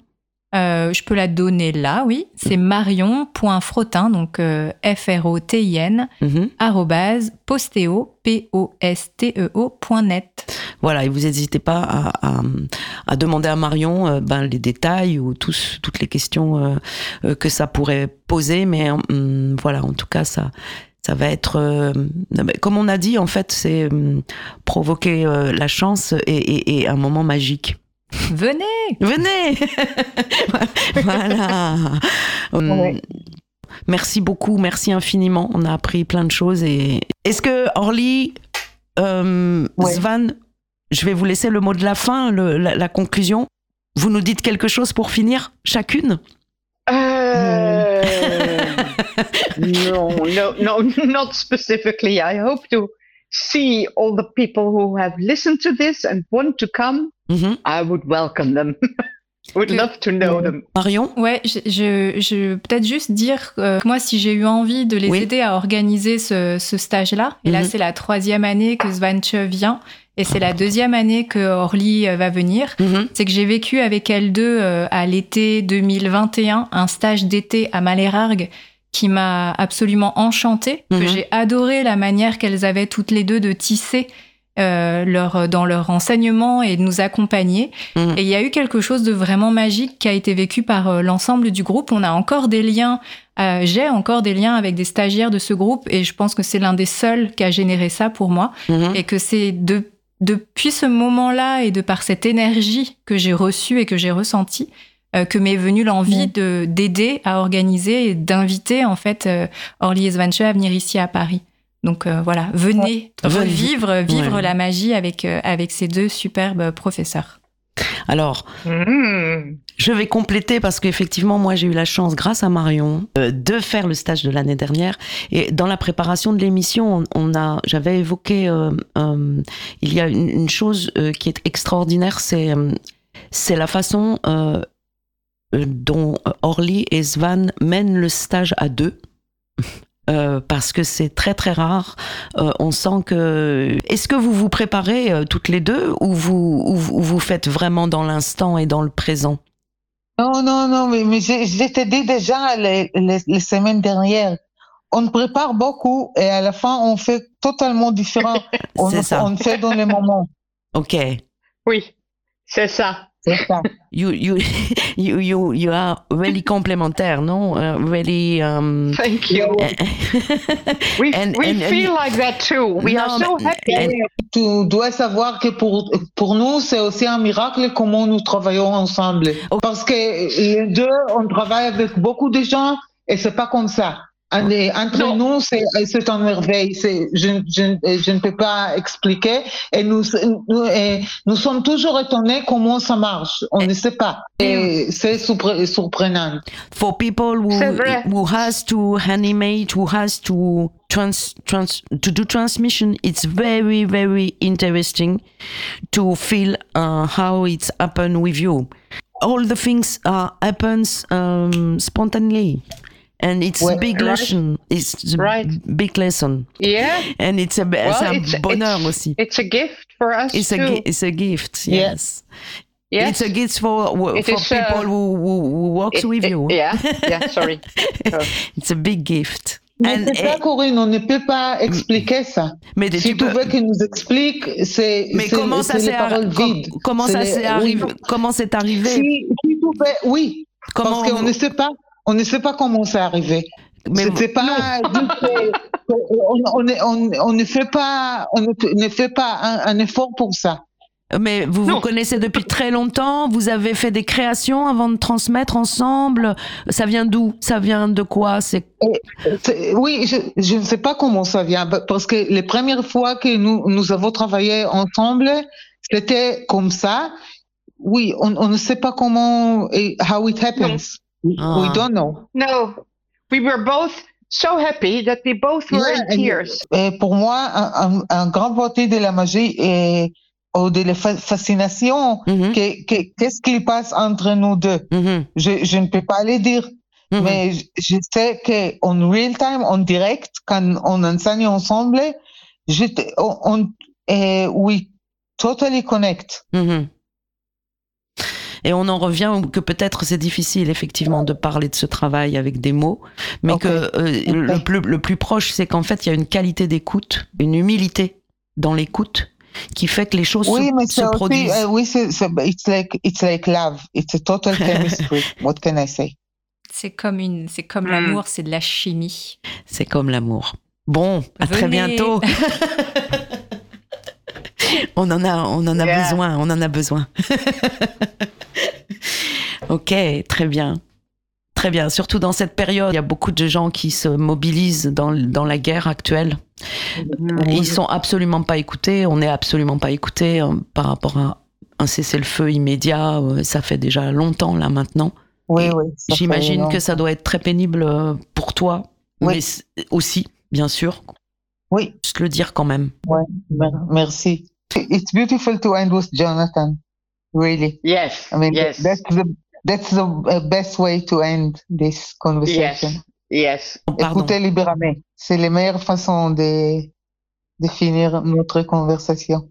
Euh, je peux la donner là, oui. C'est marion.frottin, donc euh, F-R-O-T-I-N, arrobase posteo, P-O-S-T-E-O, point net. Voilà, et vous n'hésitez pas à, à- à demander à Marion euh, ben, les détails ou tous, toutes les questions euh, que ça pourrait poser. Mais hum, voilà, en tout cas, ça, ça va être, euh, comme on a dit, en fait, c'est hum, provoquer euh, la chance et, et- et un moment magique. Venez Venez Voilà. Hum, Ouais. Merci beaucoup, merci infiniment. On a appris plein de choses. Et est-ce que Orly, euh, Ouais. Svan, je vais vous laisser le mot de la fin, le- la, la conclusion. Vous nous dites quelque chose pour finir, chacune? Uh, no, no, no, not specifically. I hope to see all the people who have listened to this and want to come. Mhm. I would welcome them. would love to know them. Marion? Ouais, je, je, je- peut-être juste dire euh, que moi, si j'ai eu envie de les Oui. aider à organiser ce, ce stage-là, et là, Mhm. c'est la troisième année que Svantje vient, et c'est la deuxième année que Orly euh, va venir. Mhm. C'est que j'ai vécu avec elles deux euh, à l'été 2021 un stage d'été à Malérargue qui m'a absolument enchantée, que Mhm. j'ai adoré la manière qu'elles avaient toutes les deux de tisser euh, leur, dans leur enseignement et de nous accompagner. Mhm. Et il y a eu quelque chose de vraiment magique qui a été vécu par euh, l'ensemble du groupe. On a encore des liens, euh, j'ai encore des liens avec des stagiaires de ce groupe et je pense que c'est l'un des seuls qui a généré ça pour moi. Mhm. Et que c'est de, depuis ce moment-là et de par cette énergie que j'ai reçue et que j'ai ressentie, euh, que m'est venue l'envie Mm. de d'aider à organiser et d'inviter en fait euh, Orly et Svanche à venir ici à Paris. Donc euh, voilà, venez Venez. revivre vivre Ouais. la magie avec euh, avec ces deux superbes professeurs. Alors, Mm. Je vais compléter parce qu'effectivement, moi, j'ai eu la chance, grâce à Marion, euh, de faire le stage de l'année dernière. Et dans la préparation de l'émission, on, on a, j'avais évoqué, euh, euh, il y a une, une chose euh, qui est extraordinaire, c'est, euh, c'est la façon dont Orly et Svan mènent le stage à deux. Euh, parce que c'est très très rare. Euh, on sent que. Est-ce que vous vous préparez euh, toutes les deux ou vous, ou vous- ou vous faites vraiment dans l'instant et dans le présent? Non, non, non, mais, mais je, je t'ai dit déjà les, les, les semaines dernières. On prépare beaucoup et à la fin, on fait totalement différent. on, C'est ça. on fait dans les moments. Ok. Oui, c'est ça. Ça. You, you, you, you, you are really complémentaires, non? Uh, really. Um, Thank you. We, And- we and- and- feel like that too. We are so happy. and- Tu dois savoir que pour, pour nous, c'est aussi un miracle comment nous travaillons ensemble. Ok. Parce que les deux, on travaille avec beaucoup de gens et c'est pas comme ça. En- Entre Non. nous, c'est c'est une merveille. C'est- Je, je, je ne peux pas expliquer. Et nous, nous, et nous sommes toujours étonnés comment ça marche. On ne sait pas. Et c'est surpre- surprenant. for people who, who has to animate, who has to trans, trans, to do transmission, it's very, very interesting to feel uh, how it's happened with you. All the things uh, happens um, spontaneously. And it's a big Right. lesson. It's a Right. big lesson. Yeah, And it's a, c'est un it's- bonheur it's- aussi. it's a gift for us It's a, too. gi- it's a gift, Yeah. yes. yes. It's a gift for for It is, people uh, who, who, who works It- with it- you. Yeah, yeah, sorry. So, It's a big gift. Mais And- c'est ça, et- Corinne, on ne peut pas expliquer ça. mais Si tu tu peux- veux qu'il nous explique, c'est mais comment ça c'est s'est arri- com- comment C'est ça les- s'est oui. arrivé comment c'est arrivé Si, si tu veux- oui, comment parce qu'on ne sait pas, on ne sait pas comment c'est arrivé. mais pas que on, on, est- on, on ne fait pas, on ne, ne fait pas un, un effort pour ça. mais vous vous connaissez depuis très longtemps vous avez fait des créations avant de transmettre ensemble ça vient d'où? Ça vient de quoi? C'est Oui, je, je ne sais pas comment ça vient parce que les premières fois que nous, nous avons travaillé ensemble, c'était comme ça. Oui, on, on ne sait pas comment, et how it happens. We Ah. don't know. no, we were both so happy that we both were Yeah, in and- tears. Et pour moi, un, grand partie de la magie et ou de la fa- fascination, Mhm, que- que- qu'est-ce qui passe entre nous deux? Mhm, je, je ne peux pas le dire, mhm. mais je, sais qu'en real time, en direct, quand on enseigne ensemble, je, te- on, on eh, we totally connect. Et on en revient que peut-être c'est difficile effectivement de parler de ce travail avec des mots, mais que euh, le, plus, le plus proche, c'est qu'en fait, il y a une qualité d'écoute, une humilité dans l'écoute qui fait que les choses Oui, mais se, aussi, produisent. eh, oui, c'est, it's like, it's like love. It's a total chemistry. What can I say? C'est comme une, c'est comme Mm. l'amour, c'est de la chimie. C'est comme l'amour. Bon, à très bientôt. on en a, on en a Yeah. besoin, on en a besoin. ok, très bien. Très bien, surtout dans cette période, il y a beaucoup de gens qui se mobilisent dans, dans la guerre actuelle. Ils sont absolument pas écoutés, on n'est absolument pas écoutés euh, par rapport à un cessez-le-feu immédiat. euh, Ça fait déjà longtemps là maintenant. Oui, oui. J'imagine que ça doit être très pénible euh, pour toi, Oui. mais aussi, bien sûr. Oui, Juste le dire quand même. mer- merci. It's beautiful to end with Jonathan. Really. Yes, I mean, yes, that's the, that's the uh, best way to end this conversation. yes. Pardon. Écoutez librement. C'est la meilleure façon de, de finir notre conversation.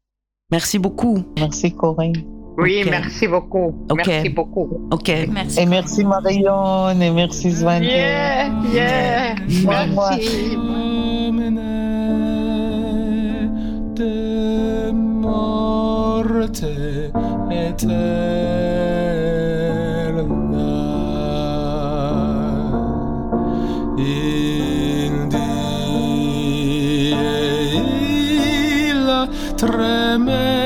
Merci beaucoup. Merci Corinne. Oui, Ok. merci beaucoup. Ok. Merci beaucoup. Ok. Merci. Et merci Marion et merci Svante. Yeah, yeah. Moi, moi. Merci. Promenade India, tremenda.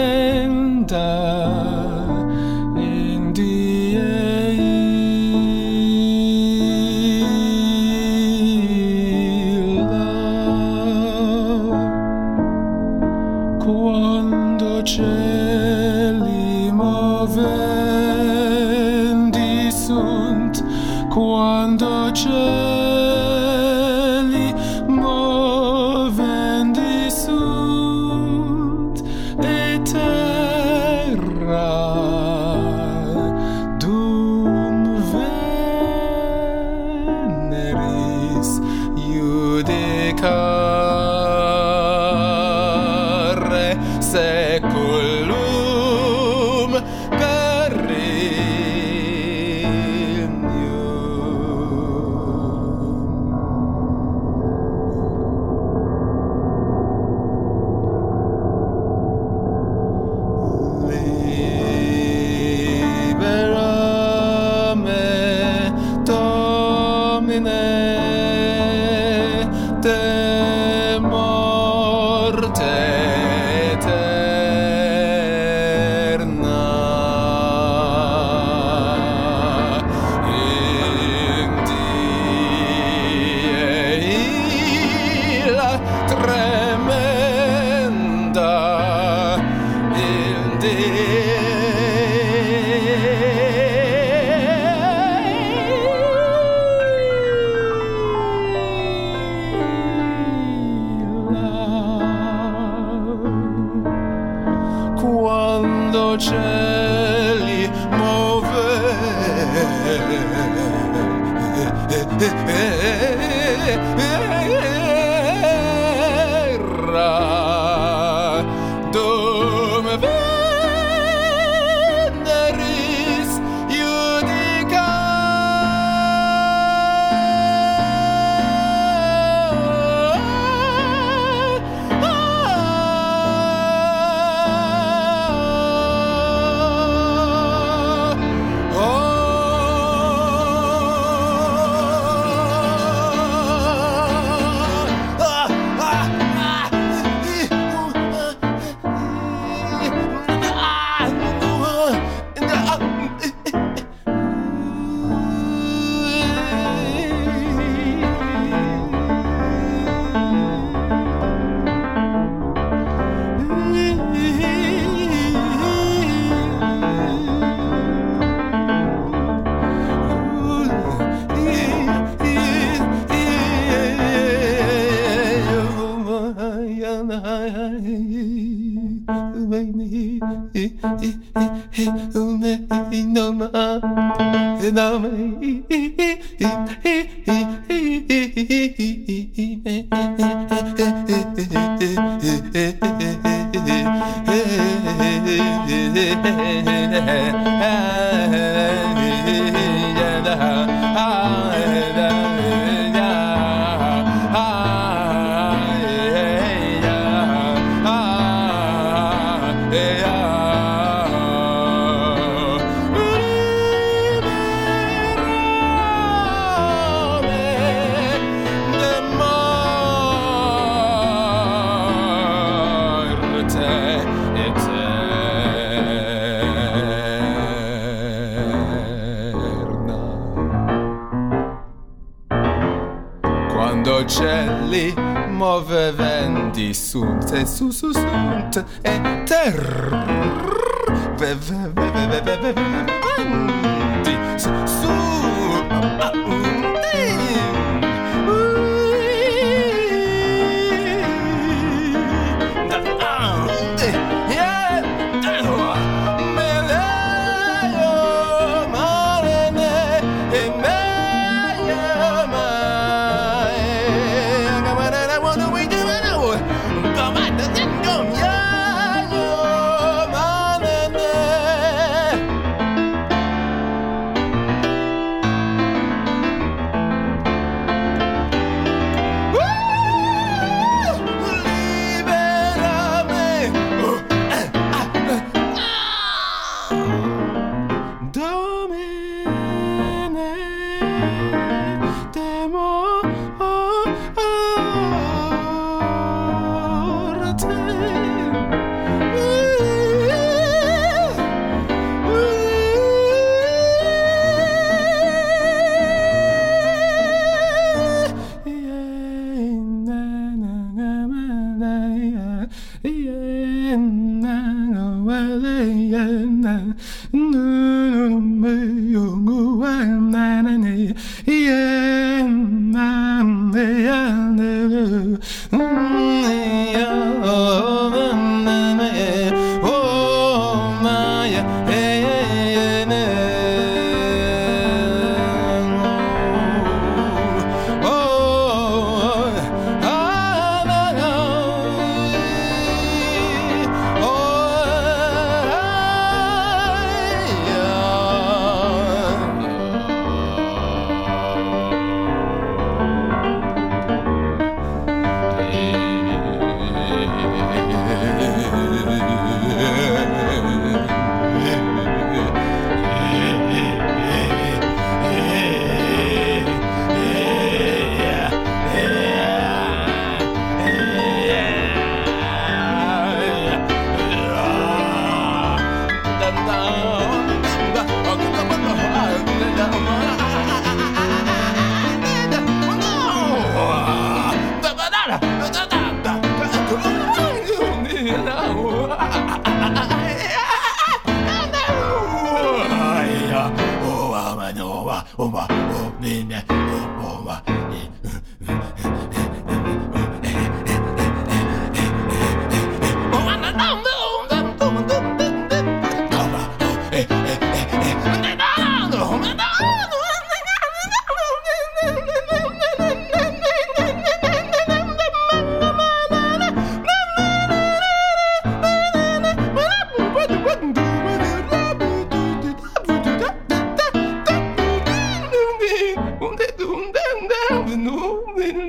Nee,